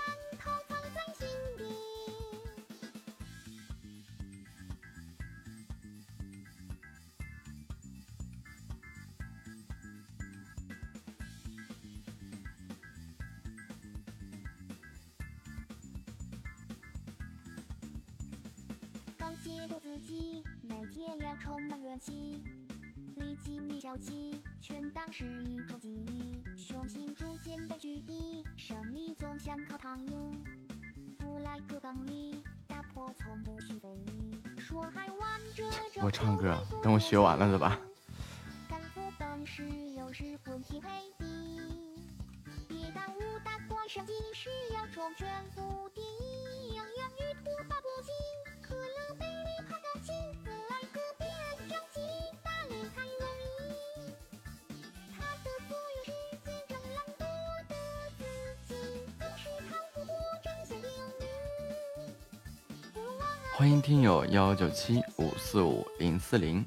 了的吧。欢迎听友幺九七五四五零四零。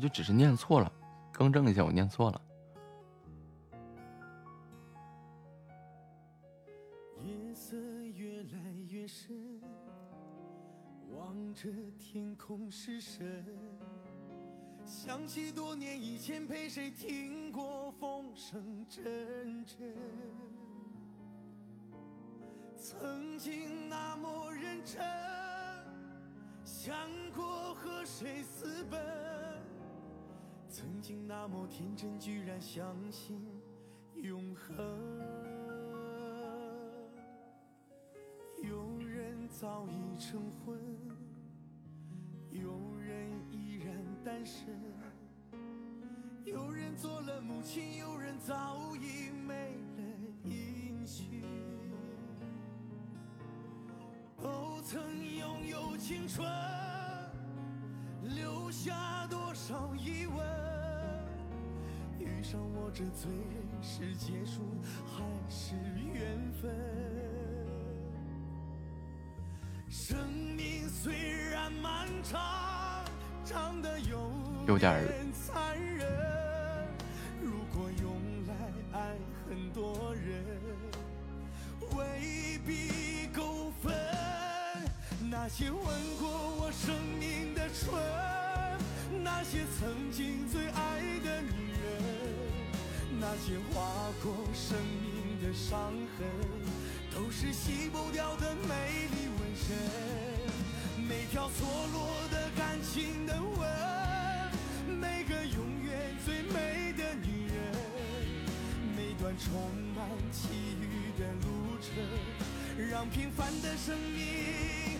就只是念错了，更正一下，我念错了。夜色越来越深，望着天空失神，想起多年以前陪谁听过风声阵阵，曾经那么认真，想过和谁私奔。曾经那么天真，居然相信永恒。有人早已成婚，有人依然单身，有人做了母亲，有人早已没了音讯。都曾拥有青春，留下多少疑问？遇上我这醉人，是结束还是缘分？生命虽然漫长，长得有点残忍。如果用来爱很多人，未必够分。那些吻过我生命的唇，那些曾经最爱的女人。那些划过生命的伤痕，都是洗不掉的美丽纹身。每条错落的感情的吻，每个永远最美的女人，每段充满奇遇的路程，让平凡的生命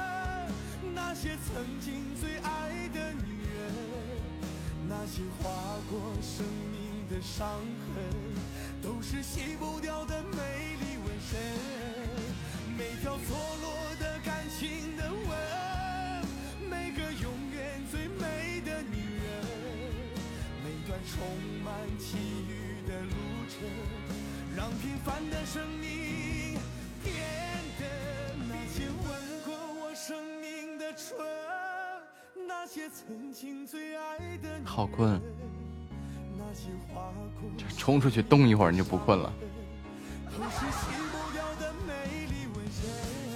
那些曾经最爱的女人，那些划过生命的伤痕，都是洗不掉的美丽纹身。每条错落的感情的吻，每个永远最美的女人。每段充满奇遇的路程，让平凡的生命变得那些吻过我生好困，这冲出去动一会儿你就不困了。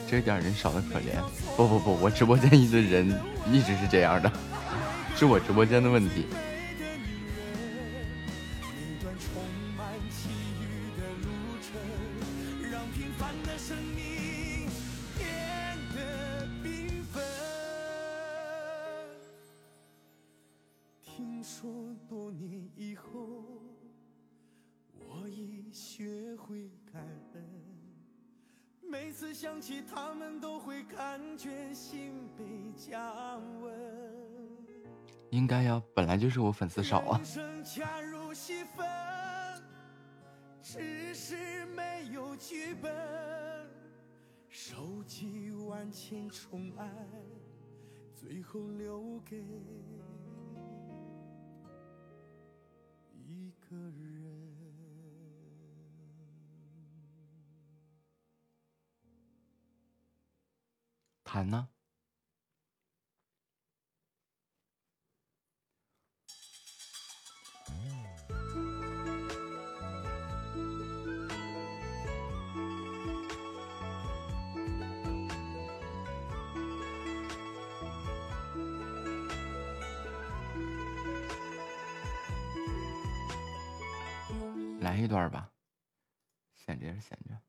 这点人少的可怜。不不不，我直播间一直人一直是这样的，是我直播间的问题。该呀，本来就是我粉丝少啊。只是没有剧本，收集万千宠爱，最后留给一个人谈呢？一段吧，闲着也是闲着。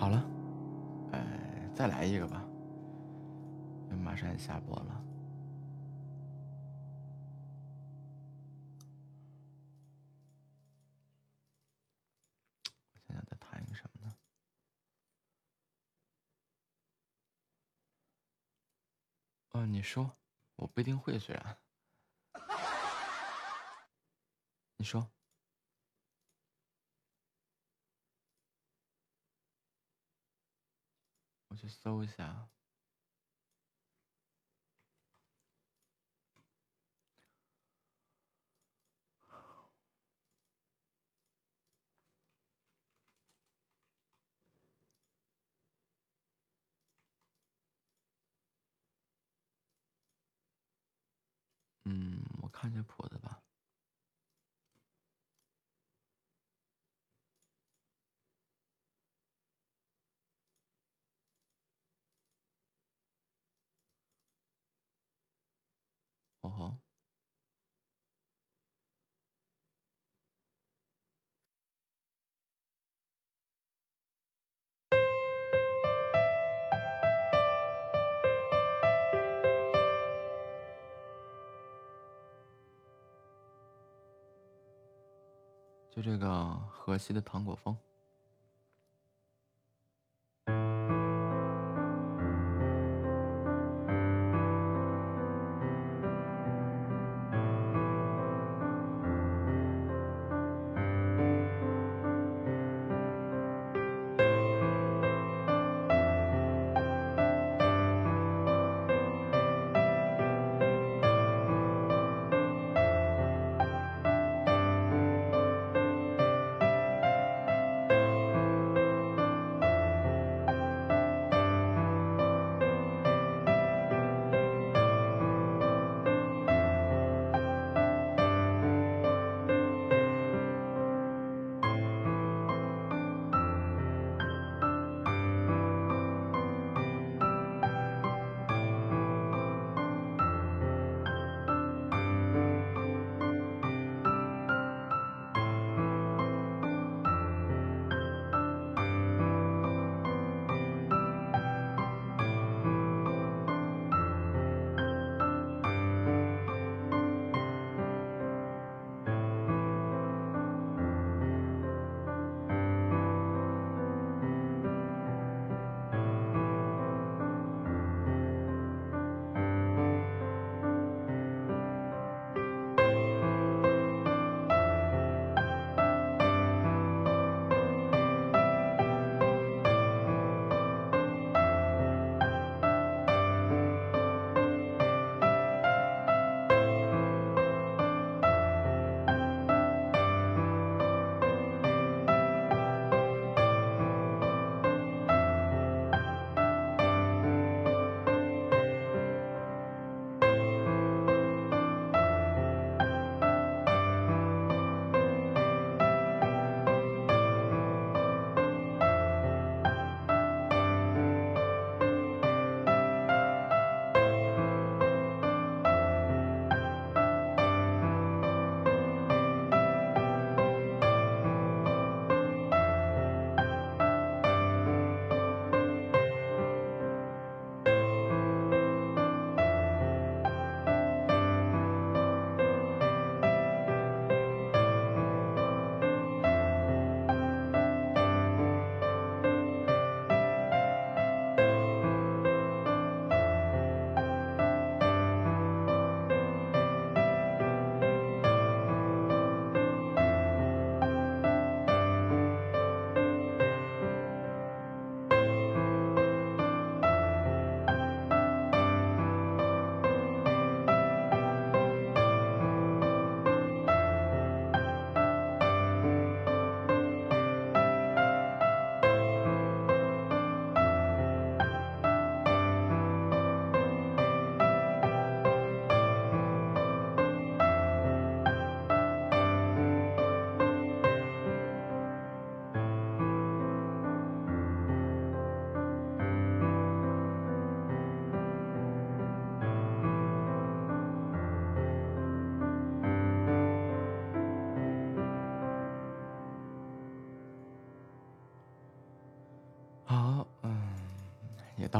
好了，哎再来一个吧，马上要下播了。我想想再谈一个什么呢？哦，你说，我不一定会，虽然。你说。我去搜一下。嗯，我看下谱子吧。就这个河西的糖果风。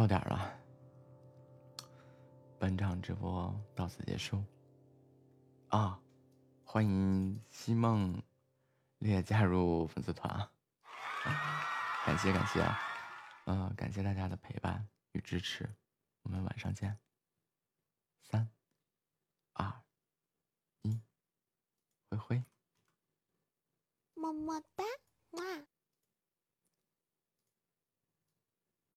到点了，本场直播到此结束。啊，欢迎西梦烈加入粉丝团啊！感谢感谢啊，嗯，感谢大家的陪伴与支持，我们晚上见。